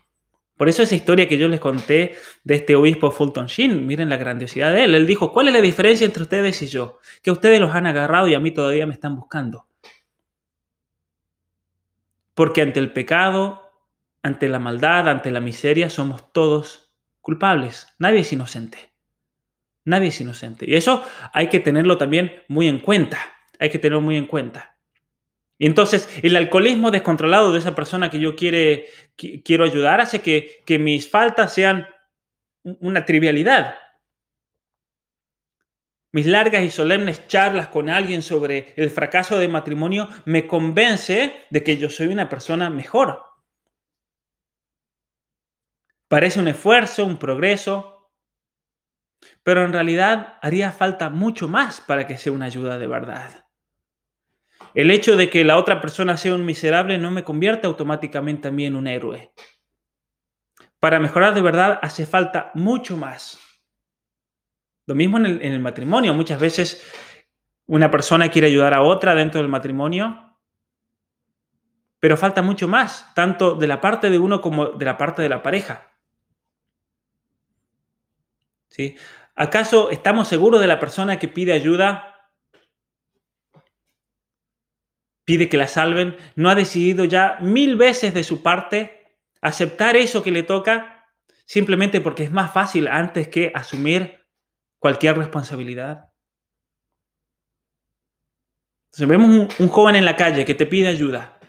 Por eso esa historia que yo les conté de este obispo Fulton Sheen, miren la grandiosidad de él. Él dijo, ¿cuál es la diferencia entre ustedes y yo? Que ustedes los han agarrado y a mí todavía me están buscando. Porque ante el pecado, ante la maldad, ante la miseria, somos todos culpables. Nadie es inocente. Nadie es inocente. Y eso hay que tenerlo también muy en cuenta. Hay que tenerlo muy en cuenta. Entonces el alcoholismo descontrolado de esa persona que yo quiere, quiero ayudar hace que, que mis faltas sean una trivialidad. Mis largas y solemnes charlas con alguien sobre el fracaso de matrimonio me convence de que yo soy una persona mejor. Parece un esfuerzo, un progreso, pero en realidad haría falta mucho más para que sea una ayuda de verdad. El hecho de que la otra persona sea un miserable no me convierte automáticamente a mí en un héroe. Para mejorar de verdad hace falta mucho más. Lo mismo en el, matrimonio. Muchas veces una persona quiere ayudar a otra dentro del matrimonio, pero falta mucho más, tanto de la parte de uno como de la parte de la pareja. ¿Sí? ¿Acaso estamos seguros de la persona que pide ayuda pide que la salven, no ha decidido ya mil veces de su parte aceptar eso que le toca simplemente porque es más fácil antes que asumir cualquier responsabilidad. Entonces vemos un, un joven en la calle que te pide ayuda.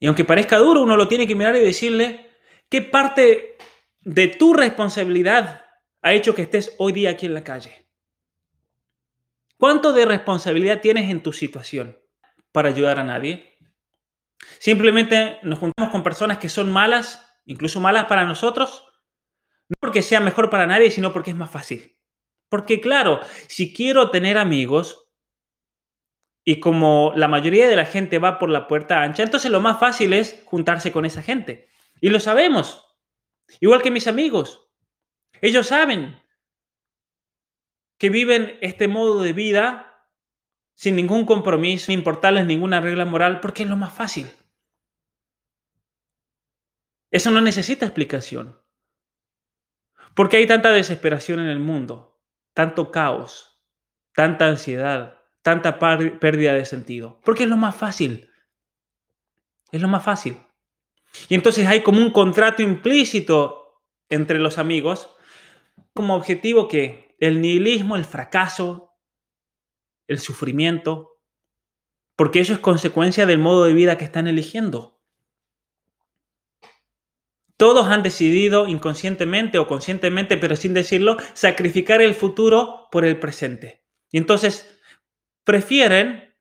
Y aunque parezca duro, uno lo tiene que mirar y decirle, ¿qué parte de tu responsabilidad ha hecho que estés hoy día aquí en la calle? ¿Cuánto de responsabilidad tienes en tu situación para ayudar a nadie? Simplemente nos juntamos con personas que son malas, incluso malas para nosotros, no porque sea mejor para nadie, sino porque es más fácil. Porque claro, si quiero tener amigos y como la mayoría de la gente va por la puerta ancha, entonces lo más fácil es juntarse con esa gente. Y lo sabemos. Igual que mis amigos. Ellos saben que viven este modo de vida sin ningún compromiso, sin importarles ninguna regla moral, porque es lo más fácil. Eso no necesita explicación. Porque hay tanta desesperación en el mundo, tanto caos, tanta ansiedad, tanta pérdida de sentido. Porque es lo más fácil. Es lo más fácil. Y entonces hay como un contrato implícito entre los amigos como objetivo que el nihilismo, el fracaso, el sufrimiento, porque eso es consecuencia del modo de vida que están eligiendo. Todos han decidido inconscientemente o conscientemente, pero sin decirlo, sacrificar el futuro por el presente. Y entonces prefieren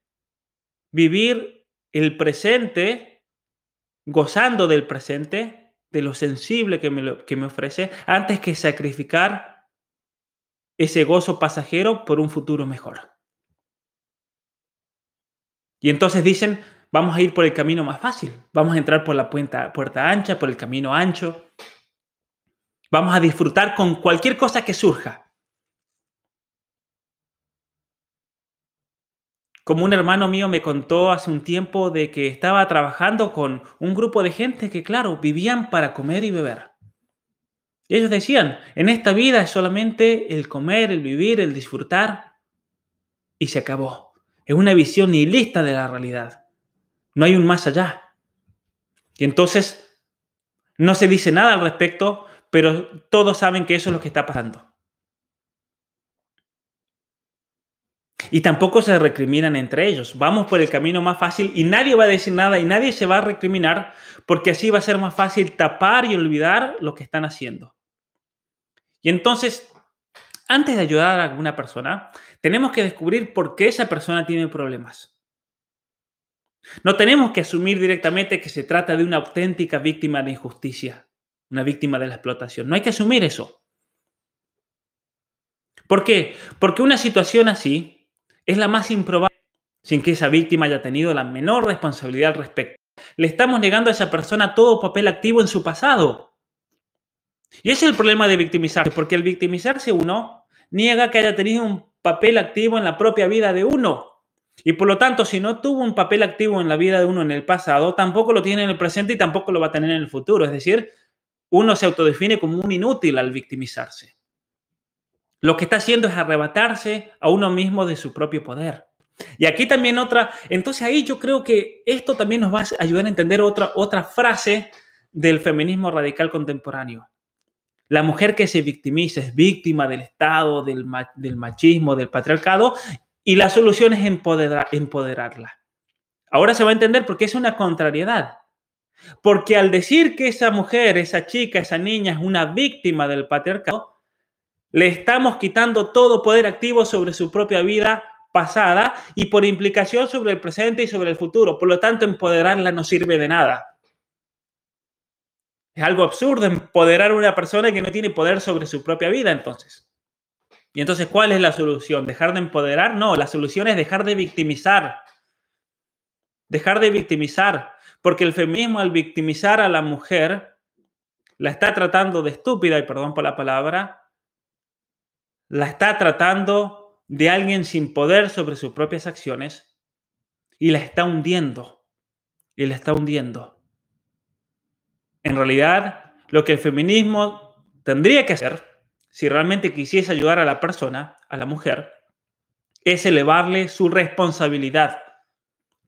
vivir el presente, gozando del presente, de lo sensible que me, que me ofrece, antes que sacrificar ese gozo pasajero por un futuro mejor. Y entonces dicen, vamos a ir por el camino más fácil, vamos a entrar por la puerta, ancha, por el camino ancho, vamos a disfrutar con cualquier cosa que surja. Como un hermano mío me contó hace un tiempo de que estaba trabajando con un grupo de gente que, claro, vivían para comer y beber. Y ellos decían, en esta vida es solamente el comer, el vivir, el disfrutar, y se acabó. Es una visión nihilista de la realidad. No hay un más allá. Y entonces no se dice nada al respecto, pero todos saben que eso es lo que está pasando. Y tampoco se recriminan entre ellos. Vamos por el camino más fácil y nadie va a decir nada y nadie se va a recriminar porque así va a ser más fácil tapar y olvidar lo que están haciendo. Y entonces, antes de ayudar a alguna persona, tenemos que descubrir por qué esa persona tiene problemas. No tenemos que asumir directamente que se trata de una auténtica víctima de injusticia, una víctima de la explotación. No hay que asumir eso. ¿Por qué? Porque una situación así es la más improbable sin que esa víctima haya tenido la menor responsabilidad al respecto. Le estamos negando a esa persona todo papel activo en su pasado. Y ese es el problema de victimizarse, porque al victimizarse uno niega que haya tenido un papel activo en la propia vida de uno. Y por lo tanto, si no tuvo un papel activo en la vida de uno en el pasado, tampoco lo tiene en el presente y tampoco lo va a tener en el futuro. Es decir, uno se autodefine como un inútil al victimizarse. Lo que está haciendo es arrebatarse a uno mismo de su propio poder. Y aquí también otra, entonces ahí yo creo que esto también nos va a ayudar a entender otra, otra frase del feminismo radical contemporáneo. La mujer que se victimiza es víctima del Estado, del, machismo, del patriarcado, y la solución es empoderarla. Ahora se va a entender por qué es una contrariedad. Porque al decir que esa mujer, esa chica, esa niña es una víctima del patriarcado, le estamos quitando todo poder activo sobre su propia vida pasada y por implicación sobre el presente y sobre el futuro. Por lo tanto, empoderarla no sirve de nada. Es algo absurdo empoderar a una persona que no tiene poder sobre su propia vida, entonces. Y entonces, ¿cuál es la solución? ¿Dejar de empoderar? No, la solución es dejar de victimizar. Dejar de victimizar. Porque el feminismo al victimizar a la mujer, la está tratando de estúpida, y perdón por la palabra, la está tratando de alguien sin poder sobre sus propias acciones y la está hundiendo. Y la está hundiendo. En realidad, lo que el feminismo tendría que hacer si realmente quisiese ayudar a la persona, a la mujer, es elevarle su responsabilidad.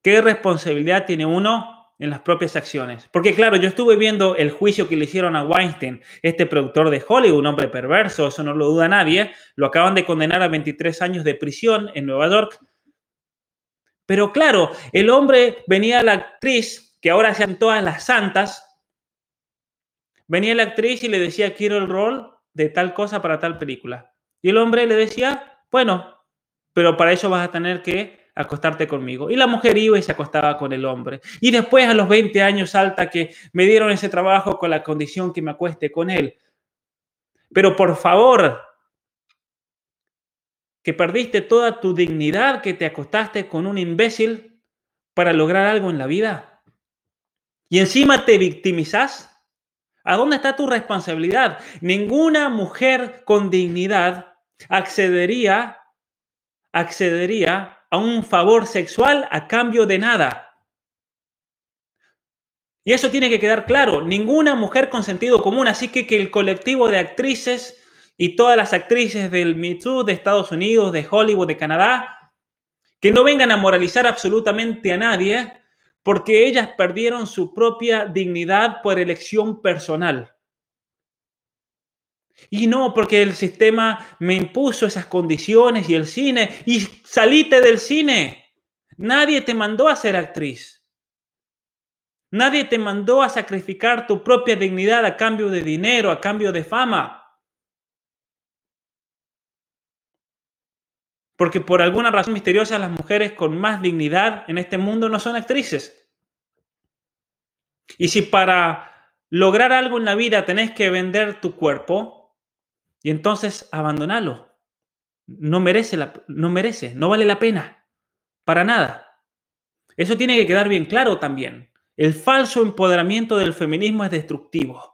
¿Qué responsabilidad tiene uno en las propias acciones? Porque claro, yo estuve viendo el juicio que le hicieron a Weinstein, este productor de Hollywood, un hombre perverso, eso no lo duda nadie, lo acaban de condenar a 23 años de prisión en Nueva York. Pero claro, el hombre venía la actriz, que ahora sean todas las santas, venía la actriz y le decía, quiero el rol de tal cosa para tal película. Y el hombre le decía, bueno, pero para eso vas a tener que acostarte conmigo. Y la mujer iba y se acostaba con el hombre. Y después a los 20 años salta que me dieron ese trabajo con la condición que me acueste con él. Pero por favor, que perdiste toda tu dignidad, que te acostaste con un imbécil para lograr algo en la vida. Y encima te victimizas. ¿A dónde está tu responsabilidad? Ninguna mujer con dignidad accedería, accedería a un favor sexual a cambio de nada. Y eso tiene que quedar claro. Ninguna mujer con sentido común, así que que el colectivo de actrices y todas las actrices del Me Too de Estados Unidos, de Hollywood, de Canadá, que no vengan a moralizar absolutamente a nadie, porque ellas perdieron su propia dignidad por elección personal. Y no porque el sistema me impuso esas condiciones y el cine, y salite del cine. Nadie te mandó a ser actriz. Nadie te mandó a sacrificar tu propia dignidad a cambio de dinero, a cambio de fama. Porque por alguna razón misteriosa las mujeres con más dignidad en este mundo no son actrices. Y si para lograr algo en la vida tenés que vender tu cuerpo, y entonces abandonalo. No merece, la, no merece, no vale la pena, para nada. Eso tiene que quedar bien claro también. El falso empoderamiento del feminismo es destructivo.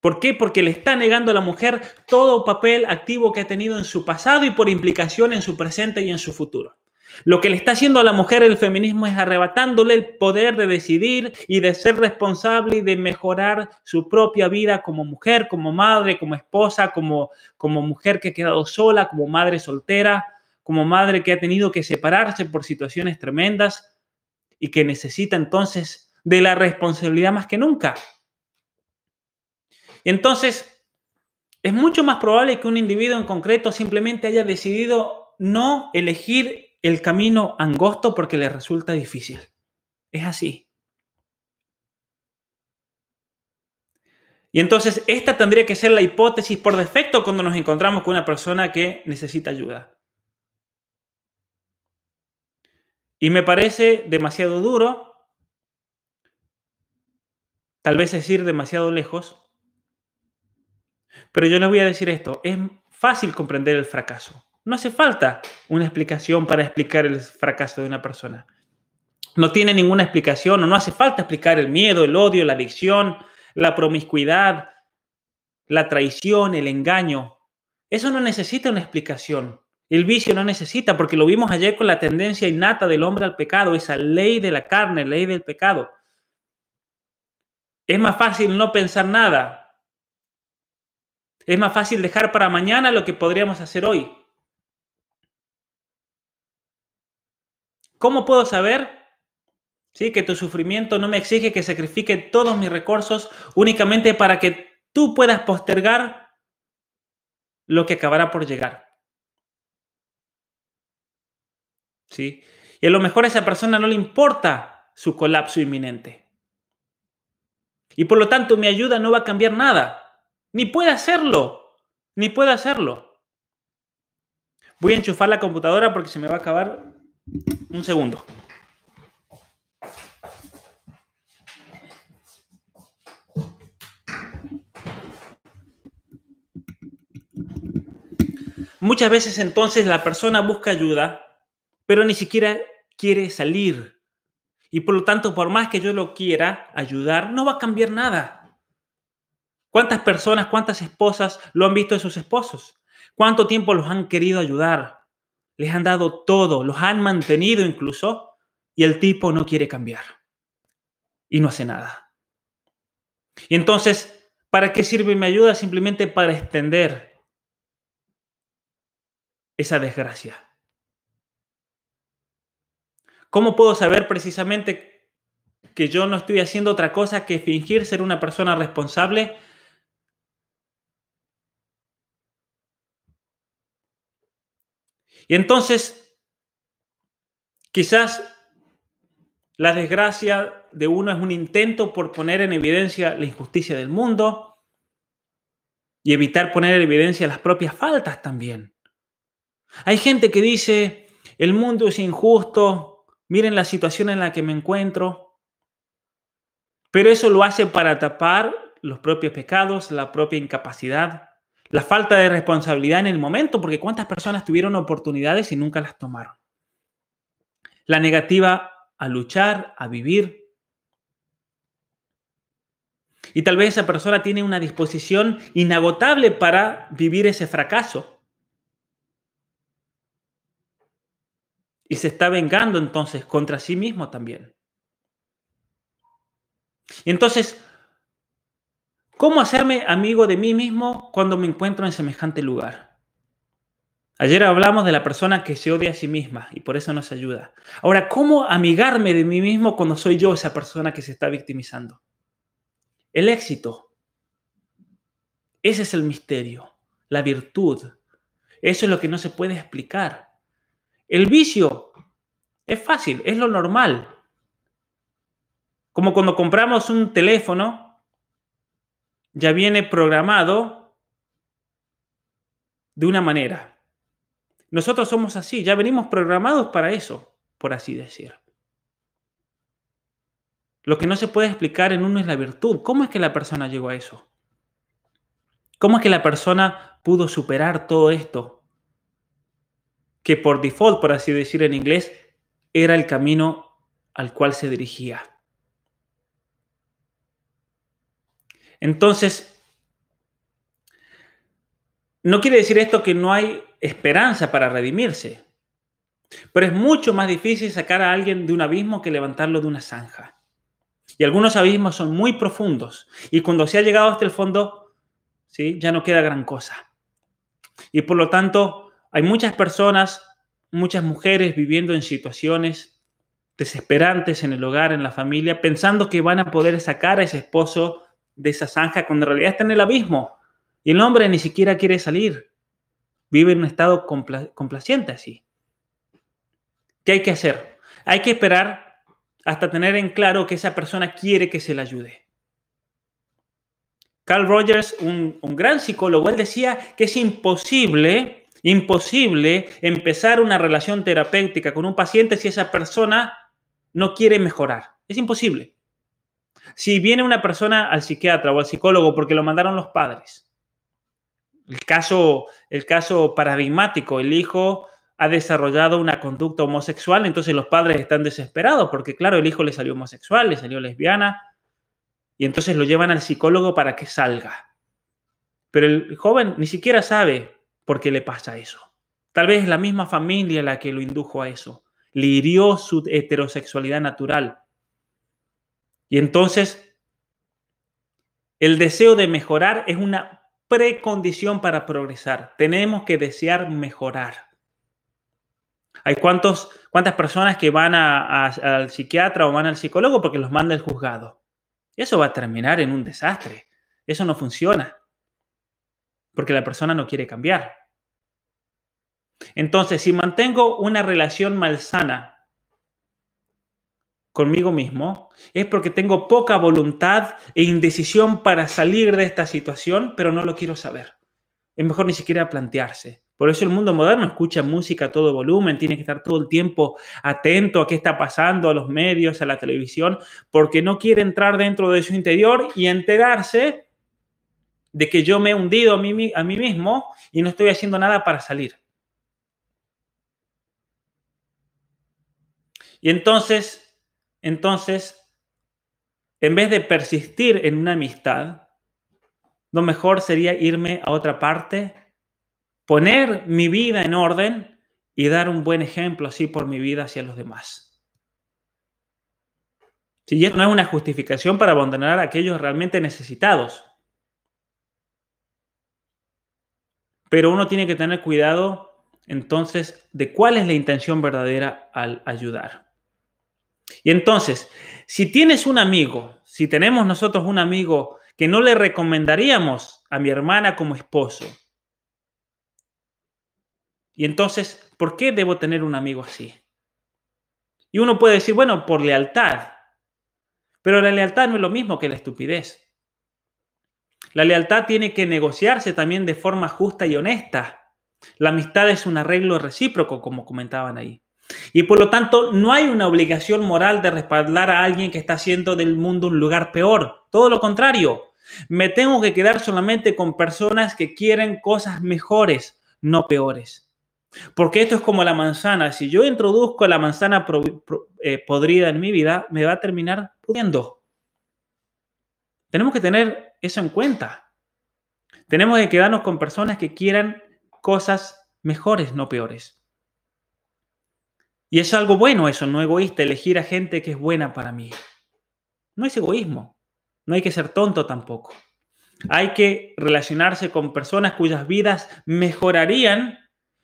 ¿Por qué? Porque le está negando a la mujer todo papel activo que ha tenido en su pasado y por implicación en su presente y en su futuro. Lo que le está haciendo a la mujer el feminismo es arrebatándole el poder de decidir y de ser responsable y de mejorar su propia vida como mujer, como madre, como esposa, como, como mujer que ha quedado sola, como madre soltera, como madre que ha tenido que separarse por situaciones tremendas y que necesita entonces de la responsabilidad más que nunca. Entonces, es mucho más probable que un individuo en concreto simplemente haya decidido no elegir el camino angosto porque le resulta difícil. Es así. Y entonces esta tendría que ser la hipótesis por defecto cuando nos encontramos con una persona que necesita ayuda. Y me parece demasiado duro, tal vez es ir demasiado lejos, pero yo les voy a decir esto, es fácil comprender el fracaso. No hace falta una explicación para explicar el fracaso de una persona. No tiene ninguna explicación o no hace falta explicar el miedo, el odio, la adicción, la promiscuidad, la traición, el engaño. Eso no necesita una explicación. El vicio no necesita, porque lo vimos ayer con la tendencia innata del hombre al pecado, esa ley de la carne, ley del pecado. Es más fácil no pensar nada. Es más fácil dejar para mañana lo que podríamos hacer hoy. ¿Cómo puedo saber ¿sí? que tu sufrimiento no me exige que sacrifique todos mis recursos únicamente para que tú puedas postergar lo que acabará por llegar? ¿sí? Y a lo mejor a esa persona no le importa su colapso inminente. Y por lo tanto mi ayuda no va a cambiar nada. Ni puede hacerlo. Ni puede hacerlo. Voy a enchufar la computadora porque se me va a acabar un segundo. Muchas veces entonces la persona busca ayuda pero ni siquiera quiere salir. Y por lo tanto, por más que yo lo quiera ayudar, no va a cambiar nada. ¿Cuántas personas, cuántas esposas lo han visto de sus esposos? ¿Cuánto tiempo los han querido ayudar? Les han dado todo, los han mantenido incluso, y el tipo no quiere cambiar. Y no hace nada. Y entonces, ¿para qué sirve mi ayuda? Simplemente para extender esa desgracia. ¿Cómo puedo saber precisamente que yo no estoy haciendo otra cosa que fingir ser una persona responsable? Y entonces, quizás la desgracia de uno es un intento por poner en evidencia la injusticia del mundo y evitar poner en evidencia las propias faltas también. Hay gente que dice, el mundo es injusto, miren la situación en la que me encuentro. Pero eso lo hace para tapar los propios pecados, la propia incapacidad, la falta de responsabilidad en el momento, porque cuántas personas tuvieron oportunidades y nunca las tomaron. La negativa a luchar, a vivir. Y tal vez esa persona tiene una disposición inagotable para vivir ese fracaso. Y se está vengando entonces contra sí mismo también. Y entonces, ¿cómo hacerme amigo de mí mismo cuando me encuentro en semejante lugar? Ayer hablamos de la persona que se odia a sí misma y por eso nos ayuda. Ahora, ¿cómo amigarme de mí mismo cuando soy yo esa persona que se está victimizando? El éxito. Ese es el misterio, la virtud. Eso es lo que no se puede explicar. El vicio es fácil, es lo normal. Como cuando compramos un teléfono, ya viene programado de una manera. Nosotros somos así, ya venimos programados para eso, por así decir. Lo que no se puede explicar en uno es la virtud. ¿Cómo es que la persona llegó a eso? ¿Cómo es que la persona pudo superar todo esto? Que por default, por así decir en inglés, era el camino al cual se dirigía. Entonces, no quiere decir esto que no hay esperanza para redimirse, pero es mucho más difícil sacar a alguien de un abismo que levantarlo de una zanja. Y algunos abismos son muy profundos y cuando se ha llegado hasta el fondo, ¿sí? ya no queda gran cosa. Y por lo tanto, hay muchas personas, muchas mujeres viviendo en situaciones desesperantes en el hogar, en la familia, pensando que van a poder sacar a ese esposo de esa zanja cuando en realidad está en el abismo. Y el hombre ni siquiera quiere salir. Vive en un estado complaciente así. ¿Qué hay que hacer? Hay que esperar hasta tener en claro que esa persona quiere que se le ayude. Carl Rogers, un, un gran psicólogo, él decía que es imposible, imposible empezar una relación terapéutica con un paciente si esa persona no quiere mejorar. Es imposible. Si viene una persona al psiquiatra o al psicólogo porque lo mandaron los padres, el caso, el caso paradigmático, el hijo ha desarrollado una conducta homosexual, entonces los padres están desesperados porque, claro, el hijo le salió homosexual, le salió lesbiana, y entonces lo llevan al psicólogo para que salga. Pero el joven ni siquiera sabe por qué le pasa eso. Tal vez es la misma familia la que lo indujo a eso. Le hirió su heterosexualidad natural. Y entonces, el deseo de mejorar es una precondición para progresar. Tenemos que desear mejorar. Hay cuántos, cuántas personas que van al psiquiatra o van al psicólogo porque los manda el juzgado. Eso va a terminar en un desastre. Eso no funciona. Porque la persona no quiere cambiar. Entonces, si mantengo una relación malsana conmigo mismo, es porque tengo poca voluntad e indecisión para salir de esta situación, pero no lo quiero saber. Es mejor ni siquiera plantearse. Por eso el mundo moderno escucha música a todo volumen, tiene que estar todo el tiempo atento a qué está pasando, a los medios, a la televisión, porque no quiere entrar dentro de su interior y enterarse de que yo me he hundido a mí, a mí mismo y no estoy haciendo nada para salir. Y entonces entonces, en vez de persistir en una amistad, lo mejor sería irme a otra parte, poner mi vida en orden y dar un buen ejemplo así por mi vida hacia los demás. Si esto no es una justificación para abandonar a aquellos realmente necesitados. Pero uno tiene que tener cuidado entonces de cuál es la intención verdadera al ayudar. Y entonces, si tienes un amigo, si tenemos nosotros un amigo que no le recomendaríamos a mi hermana como esposo, y entonces, ¿por qué debo tener un amigo así? Y uno puede decir, bueno, por lealtad. Pero la lealtad no es lo mismo que la estupidez. La lealtad tiene que negociarse también de forma justa y honesta. La amistad es un arreglo recíproco, como comentaban ahí. Y por lo tanto, no hay una obligación moral de respaldar a alguien que está haciendo del mundo un lugar peor. Todo lo contrario, me tengo que quedar solamente con personas que quieren cosas mejores, no peores. Porque esto es como la manzana. Si yo introduzco la manzana eh, podrida en mi vida, me va a terminar pudiendo. Tenemos que tener eso en cuenta. Tenemos que quedarnos con personas que quieran cosas mejores, no peores. Y es algo bueno eso, no egoísta, elegir a gente que es buena para mí. No es egoísmo. No hay que ser tonto tampoco. Hay que relacionarse con personas cuyas vidas mejorarían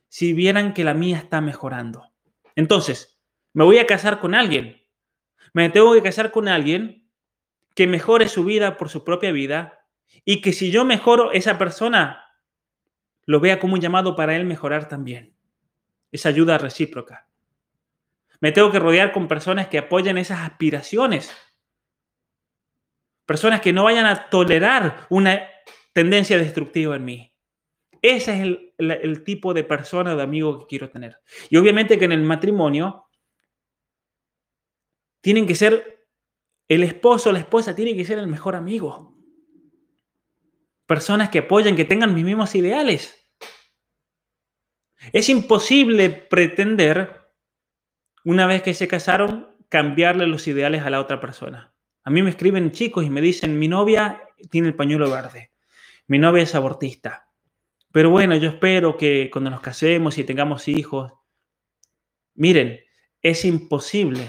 si vieran que la mía está mejorando. Entonces, me voy a casar con alguien. Me tengo que casar con alguien que mejore su vida por su propia vida y que si yo mejoro, esa persona lo vea como un llamado para él mejorar también. Esa ayuda recíproca. Me tengo que rodear con personas que apoyen esas aspiraciones Personas que no vayan a tolerar una tendencia destructiva en mí. Ese es el, tipo de persona de amigo que quiero tener. Y obviamente que en el matrimonio tienen que ser, el esposo o la esposa tiene que ser el mejor amigo. Personas que apoyan, que tengan mis mismos ideales. Es imposible pretender, una vez que se casaron, cambiarle los ideales a la otra persona. A mí me escriben chicos y me dicen, mi novia tiene el pañuelo verde, mi novia es abortista, pero bueno, yo espero que cuando nos casemos y tengamos hijos, miren, es imposible,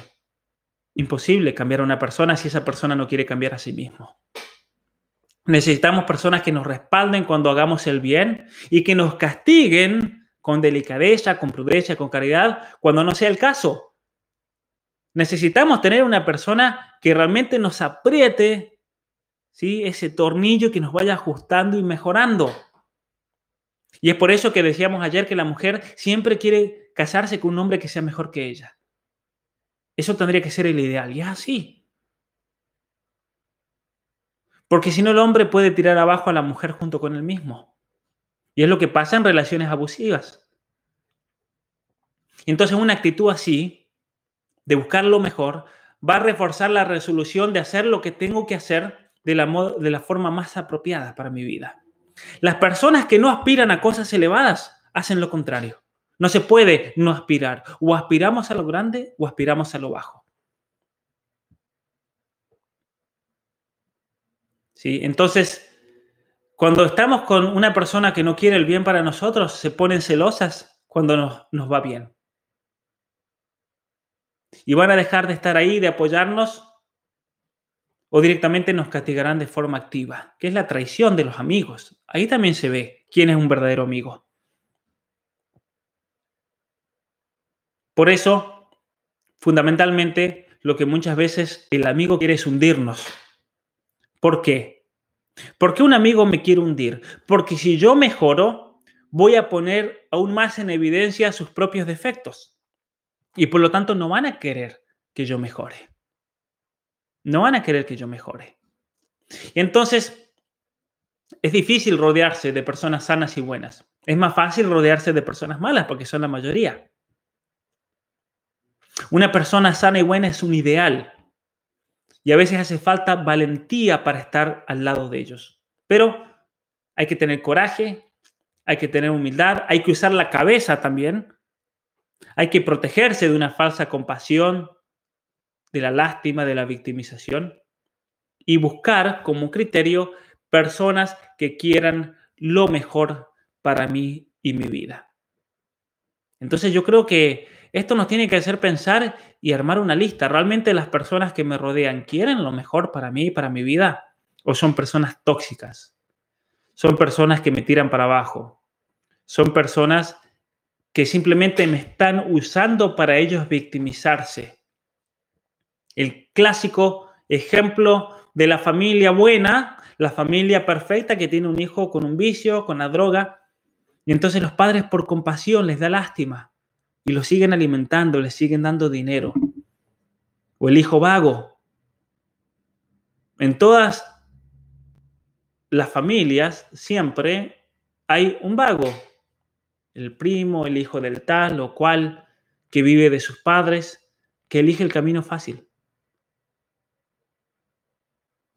imposible cambiar a una persona si esa persona no quiere cambiar a sí mismo. Necesitamos personas que nos respalden cuando hagamos el bien y que nos castiguen con delicadeza, con prudencia, con caridad, cuando no sea el caso. Necesitamos tener una persona que realmente nos apriete ¿sí? ese tornillo que nos vaya ajustando y mejorando. Y es por eso que decíamos ayer que la mujer siempre quiere casarse con un hombre que sea mejor que ella. Eso tendría que ser el ideal. Y es así. Porque si no, el hombre puede tirar abajo a la mujer junto con él mismo. Y es lo que pasa en relaciones abusivas. Entonces una actitud así de buscar lo mejor, va a reforzar la resolución de hacer lo que tengo que hacer de la, de la forma más apropiada para mi vida. Las personas que no aspiran a cosas elevadas hacen lo contrario. No se puede no aspirar. O aspiramos a lo grande o aspiramos a lo bajo. ¿Sí? Entonces, cuando estamos con una persona que no quiere el bien para nosotros, se ponen celosas cuando nos, nos va bien. Y van a dejar de estar ahí, de apoyarnos, o directamente nos castigarán de forma activa, que es la traición de los amigos. Ahí también se ve quién es un verdadero amigo. Por eso, fundamentalmente, lo que muchas veces el amigo quiere es hundirnos. ¿Por qué? ¿Por qué un amigo me quiere hundir? Porque si yo mejoro, voy a poner aún más en evidencia sus propios defectos. Y por lo tanto no van a querer que yo mejore. No van a querer que yo mejore. Entonces es difícil rodearse de personas sanas y buenas. Es más fácil rodearse de personas malas porque son la mayoría. Una persona sana y buena es un ideal. Y a veces hace falta valentía para estar al lado de ellos. Pero hay que tener coraje, hay que tener humildad, hay que usar la cabeza también hay que protegerse de una falsa compasión, de la lástima, de la victimización y buscar como criterio personas que quieran lo mejor para mí y mi vida. Entonces yo creo que esto nos tiene que hacer pensar y armar una lista. ¿Realmente las personas que me rodean quieren lo mejor para mí y para mi vida? ¿O son personas tóxicas? Son personas que me tiran para abajo. Son personas que simplemente me están usando para ellos victimizarse. El clásico ejemplo de la familia buena, la familia perfecta que tiene un hijo con un vicio, con la droga, y entonces los padres por compasión les da lástima y lo siguen alimentando, les siguen dando dinero. O el hijo vago. En todas las familias siempre hay un vago, el primo, el hijo del tal o cual, que vive de sus padres, que elige el camino fácil.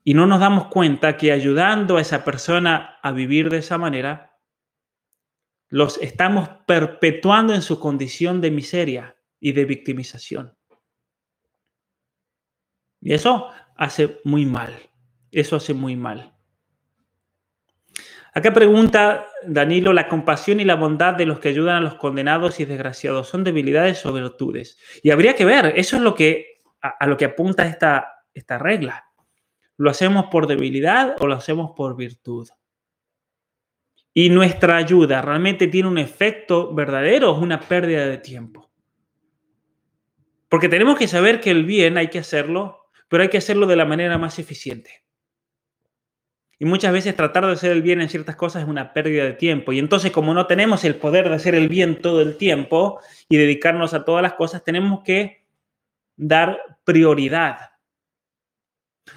Y no nos damos cuenta que ayudando a esa persona a vivir de esa manera, los estamos perpetuando en su condición de miseria y de victimización. Y eso hace muy mal. Eso hace muy mal. Acá pregunta Danilo, la compasión y la bondad de los que ayudan a los condenados y desgraciados, ¿son debilidades o virtudes? Y habría que ver, eso es lo que, a, lo que apunta esta, esta regla. ¿Lo hacemos por debilidad o lo hacemos por virtud? Y nuestra ayuda realmente tiene un efecto verdadero o es una pérdida de tiempo. Porque tenemos que saber que el bien hay que hacerlo, pero hay que hacerlo de la manera más eficiente. Y muchas veces tratar de hacer el bien en ciertas cosas es una pérdida de tiempo. Y entonces como no tenemos el poder de hacer el bien todo el tiempo y dedicarnos a todas las cosas, tenemos que dar prioridad.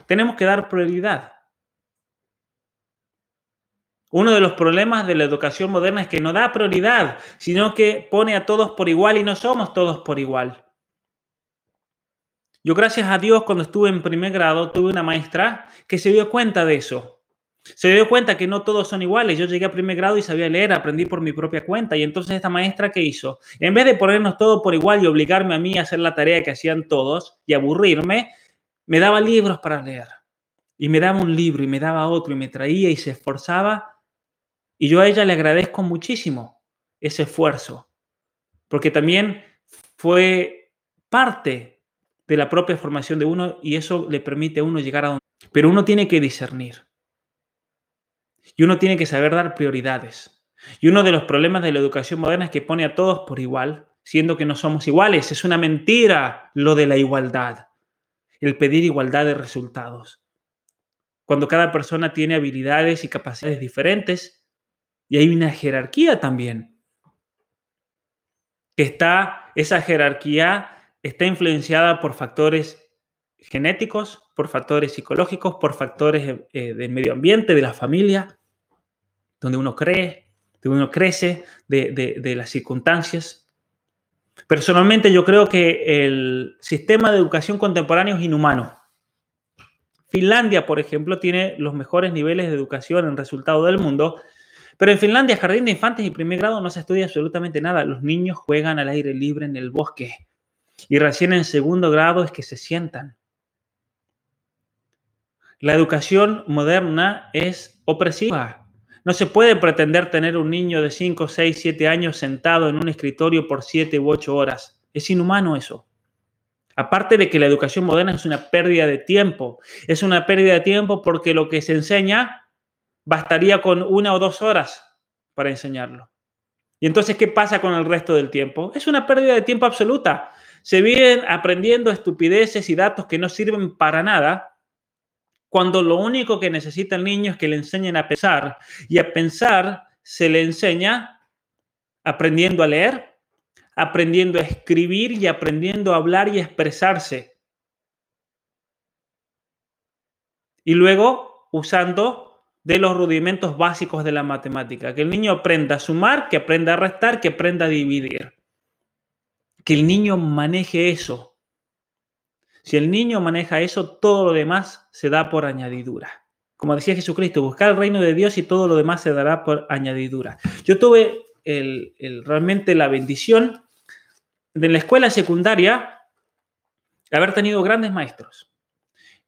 Tenemos que dar prioridad. Uno de los problemas de la educación moderna es que no da prioridad, sino que pone a todos por igual y no somos todos por igual. Yo gracias a Dios cuando estuve en primer grado tuve una maestra que se dio cuenta de eso. Se dio cuenta que no todos son iguales. Yo llegué a primer grado y sabía leer, aprendí por mi propia cuenta. Y entonces esta maestra, ¿qué hizo? En vez de ponernos todos por igual y obligarme a mí a hacer la tarea que hacían todos y aburrirme, me daba libros para leer. Y me daba un libro y me daba otro y me traía y se esforzaba. Y yo a ella le agradezco muchísimo ese esfuerzo, porque también fue parte de la propia formación de uno y eso le permite a uno llegar a donde... Pero uno tiene que discernir. Y uno tiene que saber dar prioridades. Y uno de los problemas de la educación moderna es que pone a todos por igual, siendo que no somos iguales. Es una mentira lo de la igualdad, el pedir igualdad de resultados. Cuando cada persona tiene habilidades y capacidades diferentes, y hay una jerarquía también. Está, esa jerarquía está influenciada por factores genéticos, por factores psicológicos, por factores eh, del medio ambiente, de la familia, donde uno cree, donde uno crece, de, las circunstancias. Personalmente yo creo que el sistema de educación contemporáneo es inhumano. Finlandia, por ejemplo, tiene los mejores niveles de educación en resultado del mundo, pero en Finlandia, jardín de infantes y primer grado no se estudia absolutamente nada. Los niños juegan al aire libre en el bosque y recién en segundo grado es que se sientan. La educación moderna es opresiva. No se puede pretender tener un niño de 5, 6, 7 años sentado en un escritorio por 7 u 8 horas. Es inhumano eso. Aparte de que la educación moderna es una pérdida de tiempo. Es una pérdida de tiempo porque lo que se enseña bastaría con una o dos horas para enseñarlo. Y entonces, ¿qué pasa con el resto del tiempo? Es una pérdida de tiempo absoluta. Se vienen aprendiendo estupideces y datos que no sirven para nada cuando lo único que necesita el niño es que le enseñen a pensar. Y a pensar se le enseña aprendiendo a leer, aprendiendo a escribir y aprendiendo a hablar y expresarse. Y luego usando de los rudimentos básicos de la matemática. Que el niño aprenda a sumar, que aprenda a restar, que aprenda a dividir. Que el niño maneje eso si el niño maneja eso, todo lo demás se da por añadidura. Como decía Jesucristo, buscar el reino de Dios y todo lo demás se dará por añadidura. Yo tuve realmente la bendición de la escuela secundaria haber tenido grandes maestros.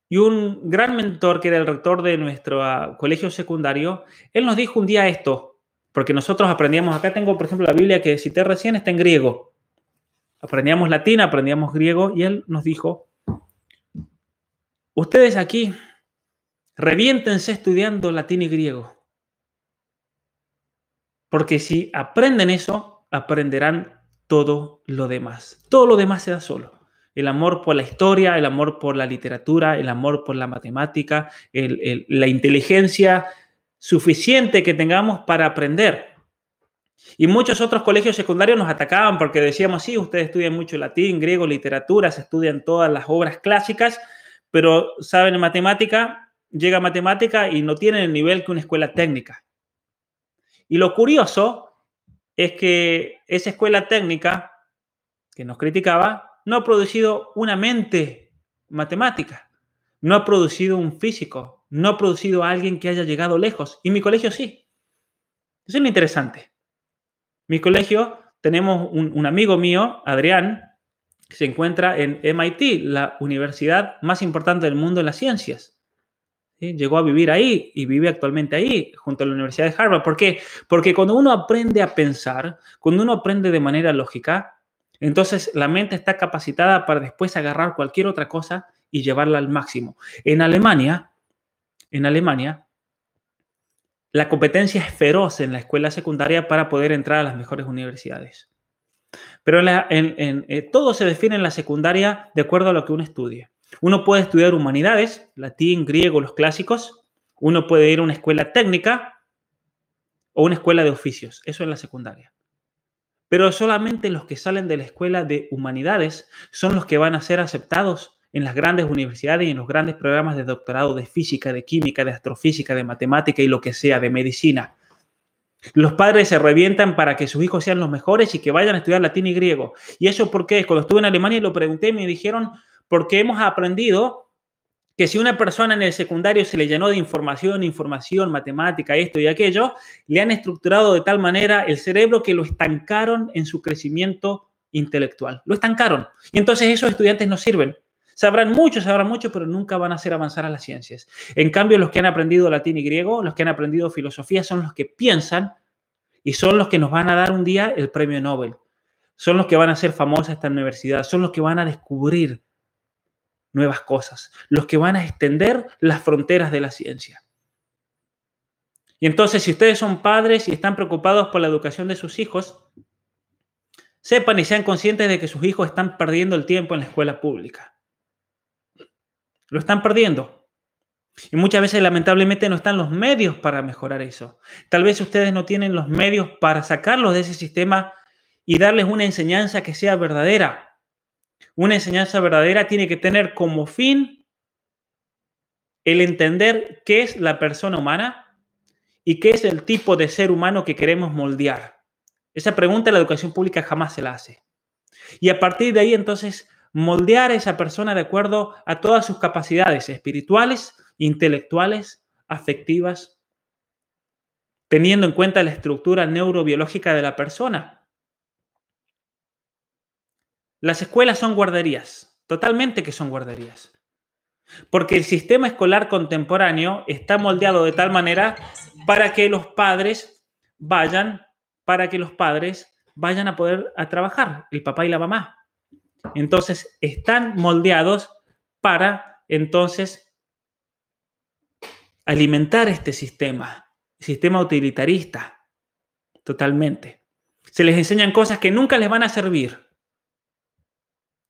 Y un gran mentor que era el rector de nuestro ah, colegio secundario, él nos dijo un día esto, porque nosotros aprendíamos, acá tengo por ejemplo la Biblia que cité recién, está en griego. Aprendíamos latín, aprendíamos griego y él nos dijo, Ustedes aquí, reviéntense estudiando latín y griego. Porque si aprenden eso, aprenderán todo lo demás. Todo lo demás se da solo. El amor por la historia, el amor por la literatura, el amor por la matemática, la inteligencia suficiente que tengamos para aprender. Y muchos otros colegios secundarios nos atacaban porque decíamos, sí, ustedes estudian mucho latín, griego, literatura, se estudian todas las obras clásicas, pero saben matemática, llega matemática y no tienen el nivel que una escuela técnica. Y lo curioso es que esa escuela técnica que nos criticaba no ha producido una mente matemática, no ha producido un físico, no ha producido a alguien que haya llegado lejos. Y mi colegio sí. Eso es lo interesante. Mi colegio, tenemos un amigo mío, Adrián, se encuentra en MIT, la universidad más importante del mundo en las ciencias. Llegó a vivir ahí y vive actualmente ahí, junto a la Universidad de Harvard. ¿Por qué? Porque cuando uno aprende a pensar, cuando uno aprende de manera lógica, entonces la mente está capacitada para después agarrar cualquier otra cosa y llevarla al máximo. En Alemania, en Alemania, la competencia es feroz en la escuela secundaria para poder entrar a las mejores universidades. Pero eh, todo se define en la secundaria de acuerdo a lo que uno estudie. Uno puede estudiar humanidades, latín, griego, los clásicos. Uno puede ir a una escuela técnica o una escuela de oficios. Eso en la secundaria. Pero solamente los que salen de la escuela de humanidades son los que van a ser aceptados en las grandes universidades y en los grandes programas de doctorado de física, de química, de astrofísica, de matemática y lo que sea, de medicina. Los padres se revientan para que sus hijos sean los mejores y que vayan a estudiar latín y griego. ¿Y eso por qué? Cuando estuve en Alemania y lo pregunté, me dijeron, porque hemos aprendido que si una persona en el secundario se le llenó de información, información, matemática, esto y aquello, le han estructurado de tal manera el cerebro que lo estancaron en su crecimiento intelectual. Lo estancaron. Y entonces esos estudiantes no sirven. Sabrán mucho, sabrán mucho, pero nunca van a hacer avanzar a las ciencias. En cambio, los que han aprendido latín y griego, los que han aprendido filosofía, son los que piensan y son los que nos van a dar un día el premio Nobel. Son los que van a ser famosos esta universidad, son los que van a descubrir nuevas cosas, los que van a extender las fronteras de la ciencia. Y entonces, si ustedes son padres y están preocupados por la educación de sus hijos, sepan y sean conscientes de que sus hijos están perdiendo el tiempo en la escuela pública. Lo están perdiendo. Y muchas veces lamentablemente no están los medios para mejorar eso. Tal vez ustedes no tienen los medios para sacarlos de ese sistema y darles una enseñanza que sea verdadera. Una enseñanza verdadera tiene que tener como fin el entender qué es la persona humana y qué es el tipo de ser humano que queremos moldear. Esa pregunta la educación pública jamás se la hace. Y a partir de ahí entonces moldear a esa persona de acuerdo a todas sus capacidades espirituales, intelectuales, afectivas, teniendo en cuenta la estructura neurobiológica de la persona. Las escuelas son guarderías, totalmente que son guarderías. Porque el sistema escolar contemporáneo está moldeado de tal manera para que los padres vayan, para que los padres vayan a poder a trabajar, el papá y la mamá. Entonces, están moldeados para entonces alimentar este sistema, sistema utilitarista, totalmente. Se les enseñan cosas que nunca les van a servir,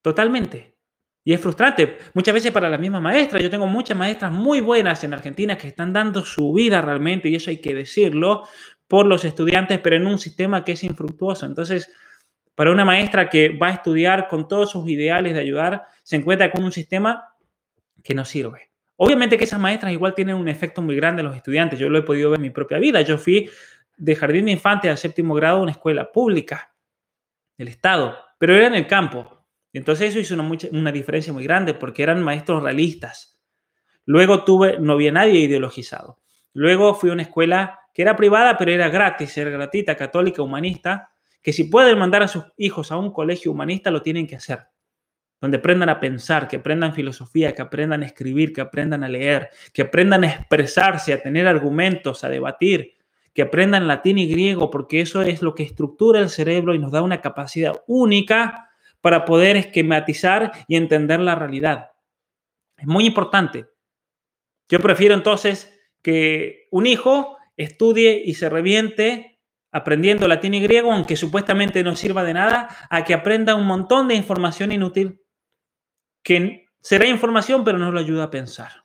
totalmente. Y es frustrante, muchas veces para la misma maestra. Yo tengo muchas maestras muy buenas en Argentina que están dando su vida realmente, y eso hay que decirlo, por los estudiantes, pero en un sistema que es infructuoso. Entonces, para una maestra que va a estudiar con todos sus ideales de ayudar, se encuentra con un sistema que no sirve. Obviamente que esas maestras igual tienen un efecto muy grande en los estudiantes. Yo lo he podido ver en mi propia vida. Yo fui de jardín de infantes al séptimo grado a una escuela pública del Estado, pero era en el campo. Entonces eso hizo una, una diferencia muy grande porque eran maestros realistas. Luego tuve, no había nadie ideologizado. Luego fui a una escuela que era privada, pero era gratis, era gratuita, católica, humanista, que si pueden mandar a sus hijos a un colegio humanista, lo tienen que hacer. Donde aprendan a pensar, que aprendan filosofía, que aprendan a escribir, que aprendan a leer, que aprendan a expresarse, a tener argumentos, a debatir, que aprendan latín y griego, porque eso es lo que estructura el cerebro y nos da una capacidad única para poder esquematizar y entender la realidad. Es muy importante. Yo prefiero entonces que un hijo estudie y se reviente aprendiendo latín y griego, aunque supuestamente no sirva de nada, a que aprenda un montón de información inútil, que será información, pero no lo ayuda a pensar.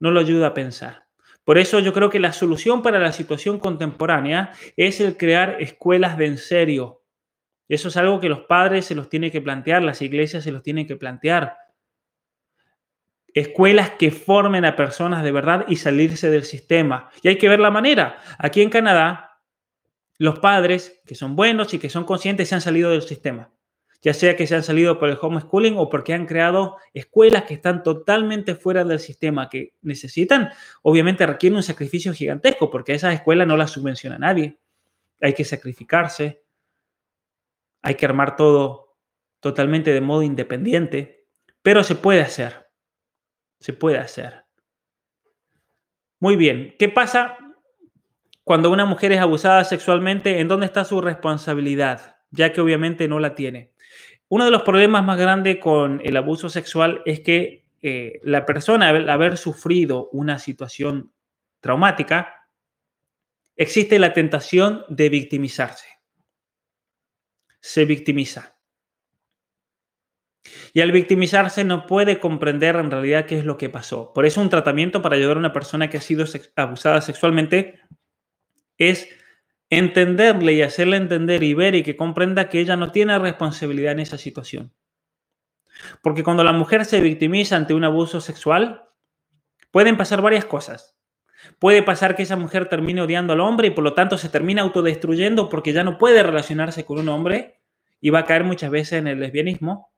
No lo ayuda a pensar. Por eso yo creo que la solución para la situación contemporánea es el crear escuelas de en serio. Eso es algo que los padres se los tienen que plantear, las iglesias se los tienen que plantear. Escuelas que formen a personas de verdad y salirse del sistema. Y hay que ver la manera. Aquí en Canadá los padres que son buenos y que son conscientes se han salido del sistema, ya sea que se han salido por el homeschooling o porque han creado escuelas que están totalmente fuera del sistema, que necesitan, obviamente requieren un sacrificio gigantesco, porque esas escuelas no las subvenciona nadie. Hay que sacrificarse, hay que armar todo totalmente de modo independiente, pero se puede hacer, se puede hacer. Muy bien, ¿qué pasa cuando una mujer es abusada sexualmente, ¿en dónde está su responsabilidad? Ya que obviamente no la tiene. Uno de los problemas más grandes con el abuso sexual es que eh, la persona, al haber sufrido una situación traumática, existe la tentación de victimizarse. Se victimiza. Y al victimizarse no puede comprender en realidad qué es lo que pasó. Por eso un tratamiento para ayudar a una persona que ha sido abusada sexualmente es entenderle y hacerle entender y ver y que comprenda que ella no tiene responsabilidad en esa situación. Porque cuando la mujer se victimiza ante un abuso sexual, pueden pasar varias cosas. Puede pasar que esa mujer termine odiando al hombre y por lo tanto se termina autodestruyendo porque ya no puede relacionarse con un hombre y va a caer muchas veces en el lesbianismo.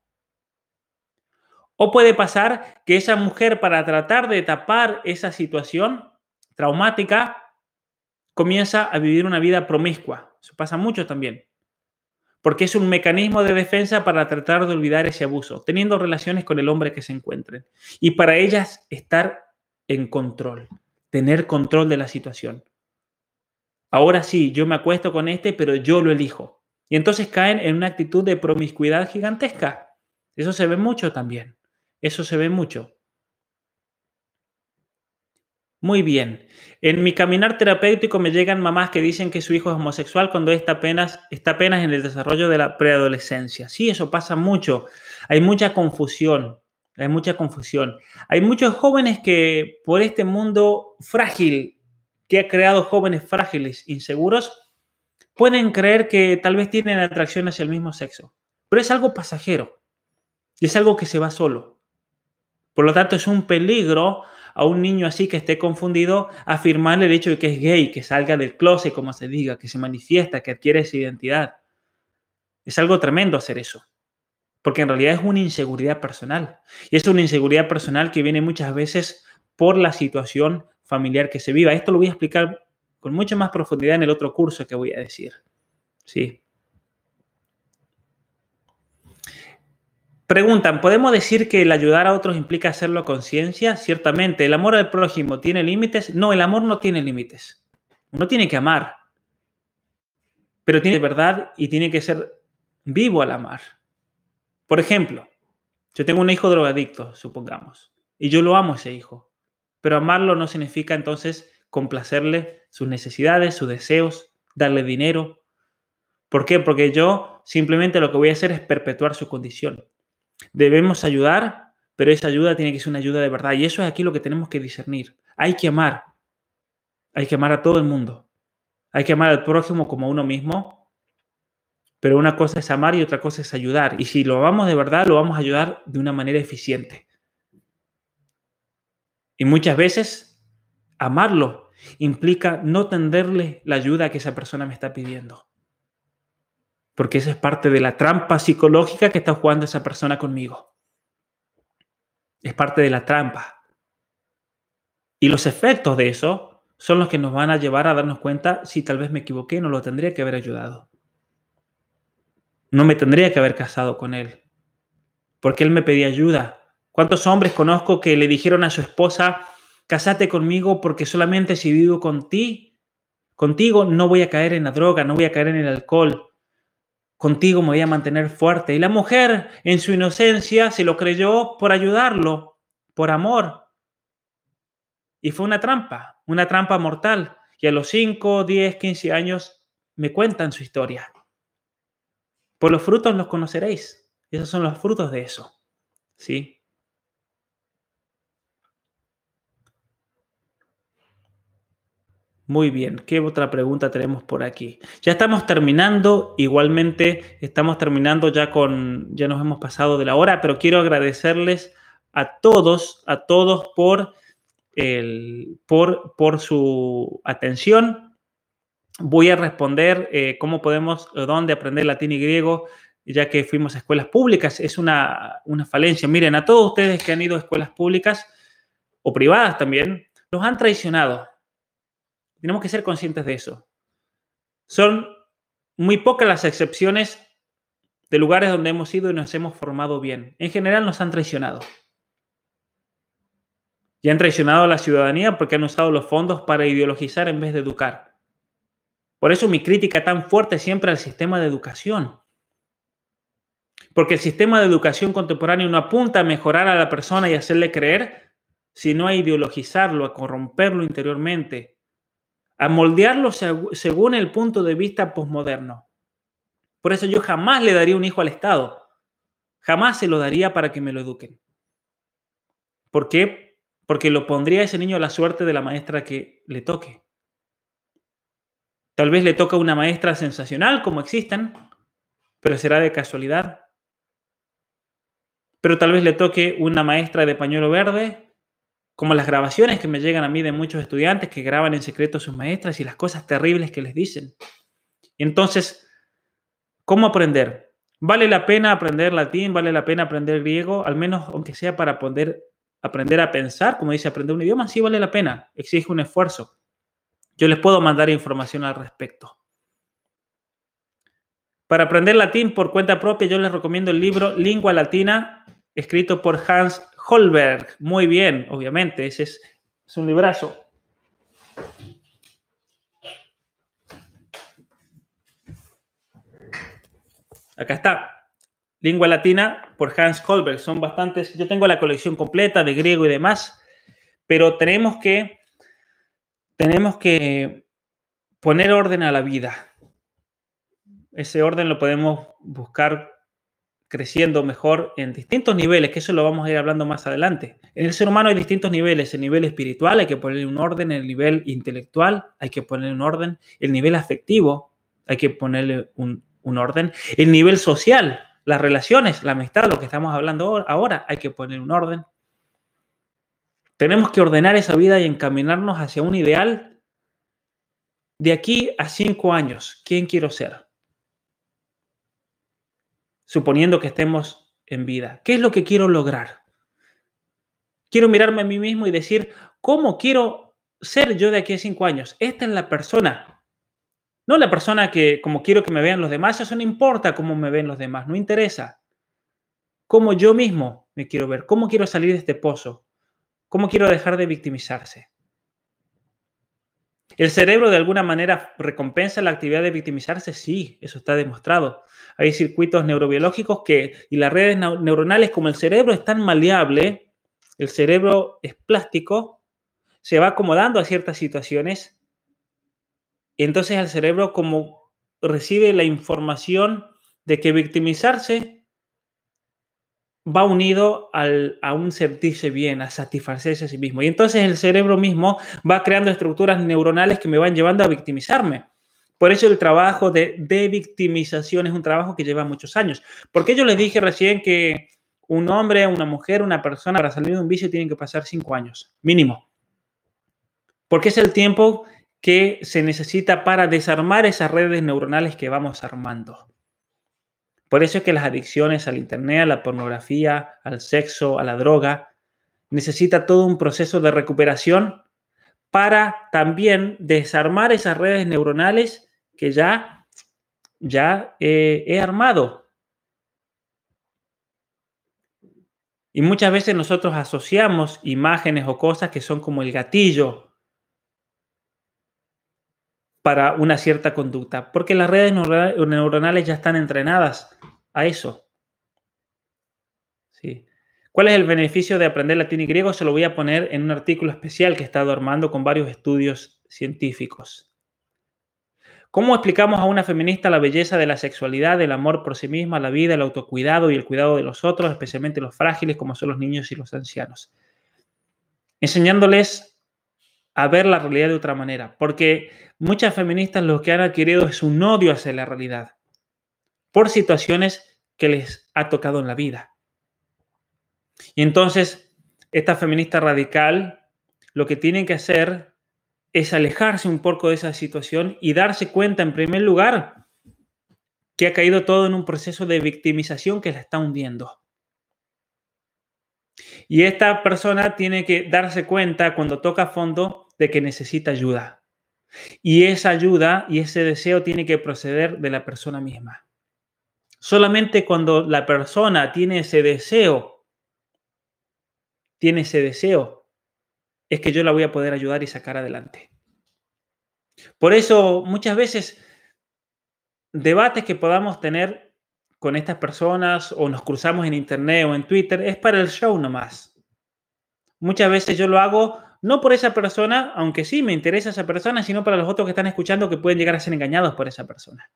O puede pasar que esa mujer para tratar de tapar esa situación traumática comienza a vivir una vida promiscua. Eso pasa mucho también. Porque es un mecanismo de defensa para tratar de olvidar ese abuso, teniendo relaciones con el hombre que se encuentren. Y para ellas estar en control tener control de la situación. Ahora sí, yo me acuesto con este, pero yo lo elijo. Y entonces caen en una actitud de promiscuidad gigantesca. Eso se ve mucho también. Eso se ve mucho. Muy bien. En mi caminar terapéutico me llegan mamás que dicen que su hijo es homosexual cuando está apenas, está apenas en el desarrollo de la preadolescencia. Sí, eso pasa mucho. Hay mucha confusión. Hay mucha confusión. Hay muchos jóvenes que por este mundo frágil que ha creado jóvenes frágiles, inseguros, pueden creer que tal vez tienen atracción hacia el mismo sexo. Pero es algo pasajero. Y es algo que se va solo. Por lo tanto, es un peligro a un niño así que esté confundido afirmarle el hecho de que es gay, que salga del closet, como se diga, que se manifiesta, que adquiere esa identidad. Es algo tremendo hacer eso porque en realidad es una inseguridad personal. Y es una inseguridad personal que viene muchas veces por la situación familiar que se viva. Esto lo voy a explicar con mucha más profundidad en el otro curso que voy a decir. ¿Sí? Preguntan, ¿podemos decir que el ayudar a otros implica hacerlo a conciencia? Ciertamente, ¿el amor al prójimo tiene límites? No, el amor no tiene límites. Uno tiene que amar, pero tiene verdad y tiene que ser vivo al amar. Por ejemplo, yo tengo un hijo drogadicto, supongamos, y yo lo amo a ese hijo, pero amarlo no significa entonces complacerle sus necesidades, sus deseos, darle dinero. ¿Por qué? Porque yo simplemente lo que voy a hacer es perpetuar su condición. Debemos ayudar, pero esa ayuda tiene que ser una ayuda de verdad. Y eso es aquí lo que tenemos que discernir. Hay que amar. Hay que amar a todo el mundo. Hay que amar al prójimo como uno mismo pero una cosa es amar y otra cosa es ayudar. Y si lo amamos de verdad, lo vamos a ayudar de una manera eficiente. Y muchas veces amarlo implica no tenderle la ayuda que esa persona me está pidiendo. Porque esa es parte de la trampa psicológica que está jugando esa persona conmigo. Es parte de la trampa. Y los efectos de eso son los que nos van a llevar a darnos cuenta si tal vez me equivoqué no lo tendría que haber ayudado. No me tendría que haber casado con él, porque él me pedía ayuda. ¿Cuántos hombres conozco que le dijeron a su esposa, casate conmigo porque solamente si vivo contigo, contigo no voy a caer en la droga, no voy a caer en el alcohol, contigo me voy a mantener fuerte. Y la mujer, en su inocencia, se lo creyó por ayudarlo, por amor. Y fue una trampa, una trampa mortal. Y a los 5, 10, 15 años me cuentan su historia. Por los frutos los conoceréis. Esos son los frutos de eso. ¿Sí? Muy bien, ¿qué otra pregunta tenemos por aquí? Ya estamos terminando, igualmente estamos terminando ya con, ya nos hemos pasado de la hora, pero quiero agradecerles a todos, a todos por, el, por, por su atención, voy a responder eh, cómo podemos, dónde aprender latín y griego, ya que fuimos a escuelas públicas. Es una, una falencia. Miren, a todos ustedes que han ido a escuelas públicas o privadas también, nos han traicionado. Tenemos que ser conscientes de eso. Son muy pocas las excepciones de lugares donde hemos ido y nos hemos formado bien. En general nos han traicionado. Y han traicionado a la ciudadanía porque han usado los fondos para ideologizar en vez de educar. Por eso mi crítica tan fuerte siempre al sistema de educación. Porque el sistema de educación contemporáneo no apunta a mejorar a la persona y hacerle creer, sino a ideologizarlo, a corromperlo interiormente, a moldearlo según el punto de vista posmoderno. Por eso yo jamás le daría un hijo al Estado. Jamás se lo daría para que me lo eduquen. ¿Por qué? Porque lo pondría a ese niño a la suerte de la maestra que le toque. Tal vez le toca una maestra sensacional, como existen, pero será de casualidad. pero tal vez le toque una maestra de pañuelo verde, como las grabaciones que me llegan a mí de muchos estudiantes que graban en secreto a sus maestras y las cosas terribles que les dicen. Entonces, ¿cómo aprender? ¿Vale la pena aprender latín? ¿Vale la pena aprender griego? Al menos, aunque sea para poder aprender a pensar, como dice, aprender un idioma, sí vale la pena, exige un esfuerzo. Yo les puedo mandar información al respecto. Para aprender latín por cuenta propia, yo les recomiendo el libro Lingua Latina, escrito por Hans Holberg. Muy bien, obviamente, ese es, es un librazo. Acá está. Lingua Latina por Hans Holberg. Son bastantes. Yo tengo la colección completa de griego y demás, pero tenemos que, tenemos que poner orden a la vida. Ese orden lo podemos buscar creciendo mejor en distintos niveles, que eso lo vamos a ir hablando más adelante. En el ser humano hay distintos niveles. El nivel espiritual hay que ponerle un orden, el nivel intelectual hay que ponerle un orden, el nivel afectivo hay que ponerle un, un orden, el nivel social las relaciones, la amistad, lo que estamos hablando ahora, hay que poner un orden. Tenemos que ordenar esa vida y encaminarnos hacia un ideal de aquí a cinco años. ¿Quién quiero ser? Suponiendo que estemos en vida. ¿Qué es lo que quiero lograr? Quiero mirarme a mí mismo y decir, ¿cómo quiero ser yo de aquí a cinco años? Esta es la persona no la persona que, como quiero que me vean los demás, eso no importa cómo me ven los demás, no interesa. Cómo yo mismo me quiero ver, cómo quiero salir de este pozo, cómo quiero dejar de victimizarse. ¿El cerebro de alguna manera recompensa la actividad de victimizarse? Sí, eso está demostrado. Hay circuitos neurobiológicos que, y las redes neuronales, como el cerebro es tan maleable, el cerebro es plástico, se va acomodando a ciertas situaciones entonces el cerebro como recibe la información de que victimizarse va unido a un sentirse bien, a satisfacerse a sí mismo. Y entonces el cerebro mismo va creando estructuras neuronales que me van llevando a victimizarme. Por eso el trabajo de, de victimización es un trabajo que lleva muchos años. Porque yo les dije recién que un hombre, una mujer, una persona para salir de un vicio tienen que pasar cinco años, mínimo. Porque es el tiempo que se necesita para desarmar esas redes neuronales que vamos armando. Por eso es que las adicciones al Internet, a la pornografía, al sexo, a la droga, necesita todo un proceso de recuperación para también desarmar esas redes neuronales que ya, ya he armado. Y muchas veces nosotros asociamos imágenes o cosas que son como el gatillo para una cierta conducta, porque las redes neuronales ya están entrenadas a eso. ¿Sí? ¿Cuál es el beneficio de aprender latín y griego? Se lo voy a poner en un artículo especial que he estado armando con varios estudios científicos. ¿Cómo explicamos a una feminista la belleza de la sexualidad, el amor por sí misma, la vida, el autocuidado y el cuidado de los otros, especialmente los frágiles como son los niños y los ancianos? Enseñándoles a ver la realidad de otra manera, porque muchas feministas lo que han adquirido es un odio hacia la realidad por situaciones que les ha tocado en la vida. Y entonces, esta feminista radical lo que tienen que hacer es alejarse un poco de esa situación y darse cuenta, en primer lugar, que ha caído todo en un proceso de victimización que la está hundiendo. Y esta persona tiene que darse cuenta cuando toca fondo de que necesita ayuda. Y esa ayuda y ese deseo tiene que proceder de la persona misma. Solamente cuando la persona tiene ese deseo, tiene ese deseo, es que yo la voy a poder ayudar y sacar adelante. Por eso muchas veces debates que podamos tener con estas personas o nos cruzamos en internet o en Twitter es para el show nomás. Muchas veces yo lo hago no por esa persona, aunque sí me interesa esa persona, sino para los otros que están escuchando que pueden llegar a ser engañados por esa persona.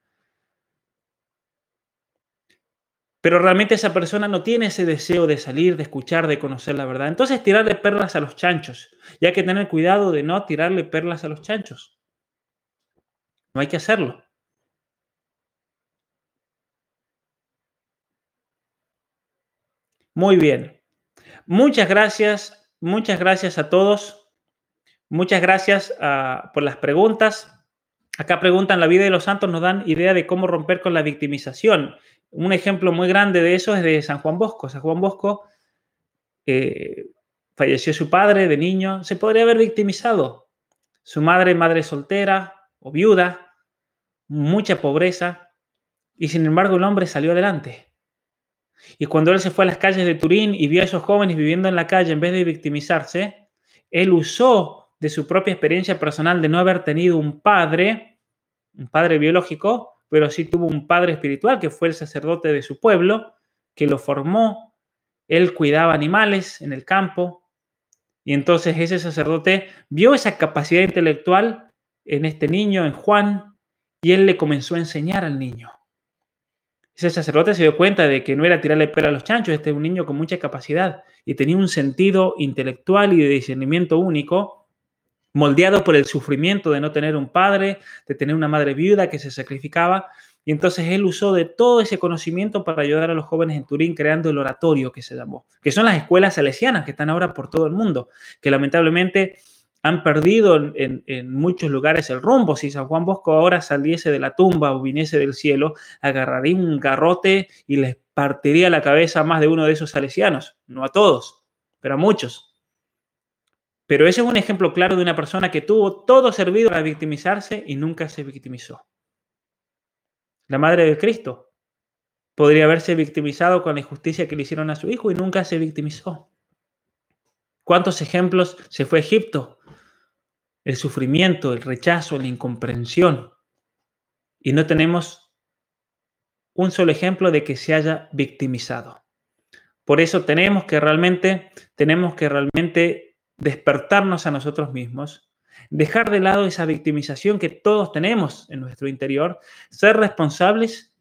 Pero realmente esa persona no tiene ese deseo de salir, de escuchar, de conocer la verdad. Entonces tirarle perlas a los chanchos. Y hay que tener cuidado de no tirarle perlas a los chanchos. No hay que hacerlo. Muy bien. Muchas gracias, muchas gracias a todos. Muchas gracias ah, por las preguntas. Acá preguntan, la vida de los santos nos dan idea de cómo romper con la victimización. Un ejemplo muy grande de eso es de San Juan Bosco. San Juan Bosco eh, falleció su padre de niño, se podría haber victimizado. Su madre, madre soltera o viuda, mucha pobreza, y sin embargo el hombre salió adelante. Y cuando él se fue a las calles de Turín y vio a esos jóvenes viviendo en la calle en vez de victimizarse, él usó de su propia experiencia personal de no haber tenido un padre, un padre biológico, pero sí tuvo un padre espiritual que fue el sacerdote de su pueblo, que lo formó. Él cuidaba animales en el campo. Y entonces ese sacerdote vio esa capacidad intelectual en este niño, en Juan, y él le comenzó a enseñar al niño. Ese sacerdote se dio cuenta de que no era tirarle pelo a los chanchos, este es un niño con mucha capacidad y tenía un sentido intelectual y de discernimiento único, moldeado por el sufrimiento de no tener un padre, de tener una madre viuda que se sacrificaba. Y entonces él usó de todo ese conocimiento para ayudar a los jóvenes en Turín creando el oratorio que se llamó, que son las escuelas salesianas que están ahora por todo el mundo, que lamentablemente han perdido en, muchos lugares el rumbo. Si San Juan Bosco ahora saliese de la tumba o viniese del cielo, agarraría un garrote y les partiría la cabeza a más de uno de esos salesianos. No a todos, pero a muchos. Pero ese es un ejemplo claro de una persona que tuvo todo servido para victimizarse y nunca se victimizó. La madre de Cristo podría haberse victimizado con la injusticia que le hicieron a su hijo y nunca se victimizó. ¿Cuántos ejemplos se fue a Egipto el sufrimiento, el rechazo, la incomprensión. Y no tenemos un solo ejemplo de que se haya victimizado. Por eso tenemos que realmente, tenemos que realmente despertarnos a nosotros mismos, dejar de lado esa victimización que todos tenemos en nuestro interior, ser responsables,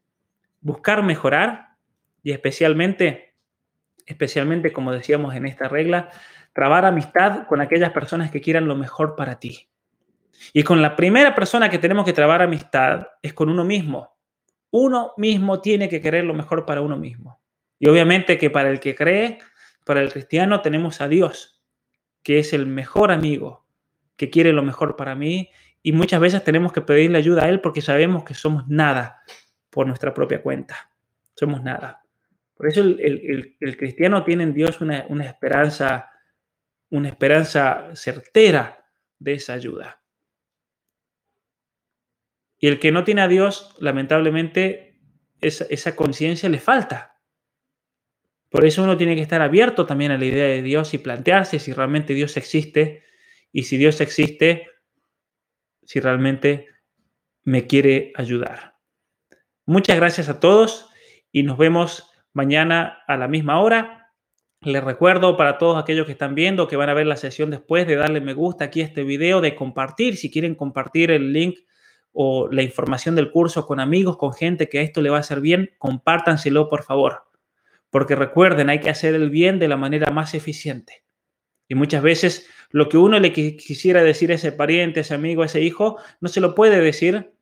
buscar mejorar y especialmente, especialmente como decíamos en esta regla, trabar amistad con aquellas personas que quieran lo mejor para ti. Y con la primera persona que tenemos que trabar amistad es con uno mismo. Uno mismo tiene que querer lo mejor para uno mismo. Y obviamente que para el que cree, para el cristiano, tenemos a Dios, que es el mejor amigo, que quiere lo mejor para mí. Y muchas veces tenemos que pedirle ayuda a Él porque sabemos que somos nada por nuestra propia cuenta. Somos nada. Por eso el, cristiano tiene en Dios una, esperanza una esperanza certera de esa ayuda. Y el que no tiene a Dios, lamentablemente, esa conciencia le falta. Por eso uno tiene que estar abierto también a la idea de Dios y plantearse si realmente Dios existe y si Dios existe, si realmente me quiere ayudar. Muchas gracias a todos y nos vemos mañana a la misma hora. Les recuerdo para todos aquellos que están viendo, que van a ver la sesión después, de darle me gusta aquí a este video, de compartir, si quieren compartir el link o la información del curso con amigos, con gente que a esto le va a hacer bien, compártanselo por favor. Porque recuerden, hay que hacer el bien de la manera más eficiente. Y muchas veces lo que uno le quisiera decir a ese pariente, a ese amigo, a ese hijo, no se lo puede decir,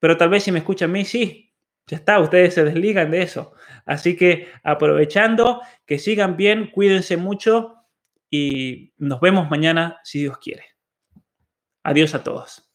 pero tal vez si me escucha a mí, sí, ya está, ustedes se desligan de eso. Así que aprovechando, que sigan bien, cuídense mucho y nos vemos mañana si Dios quiere. Adiós a todos.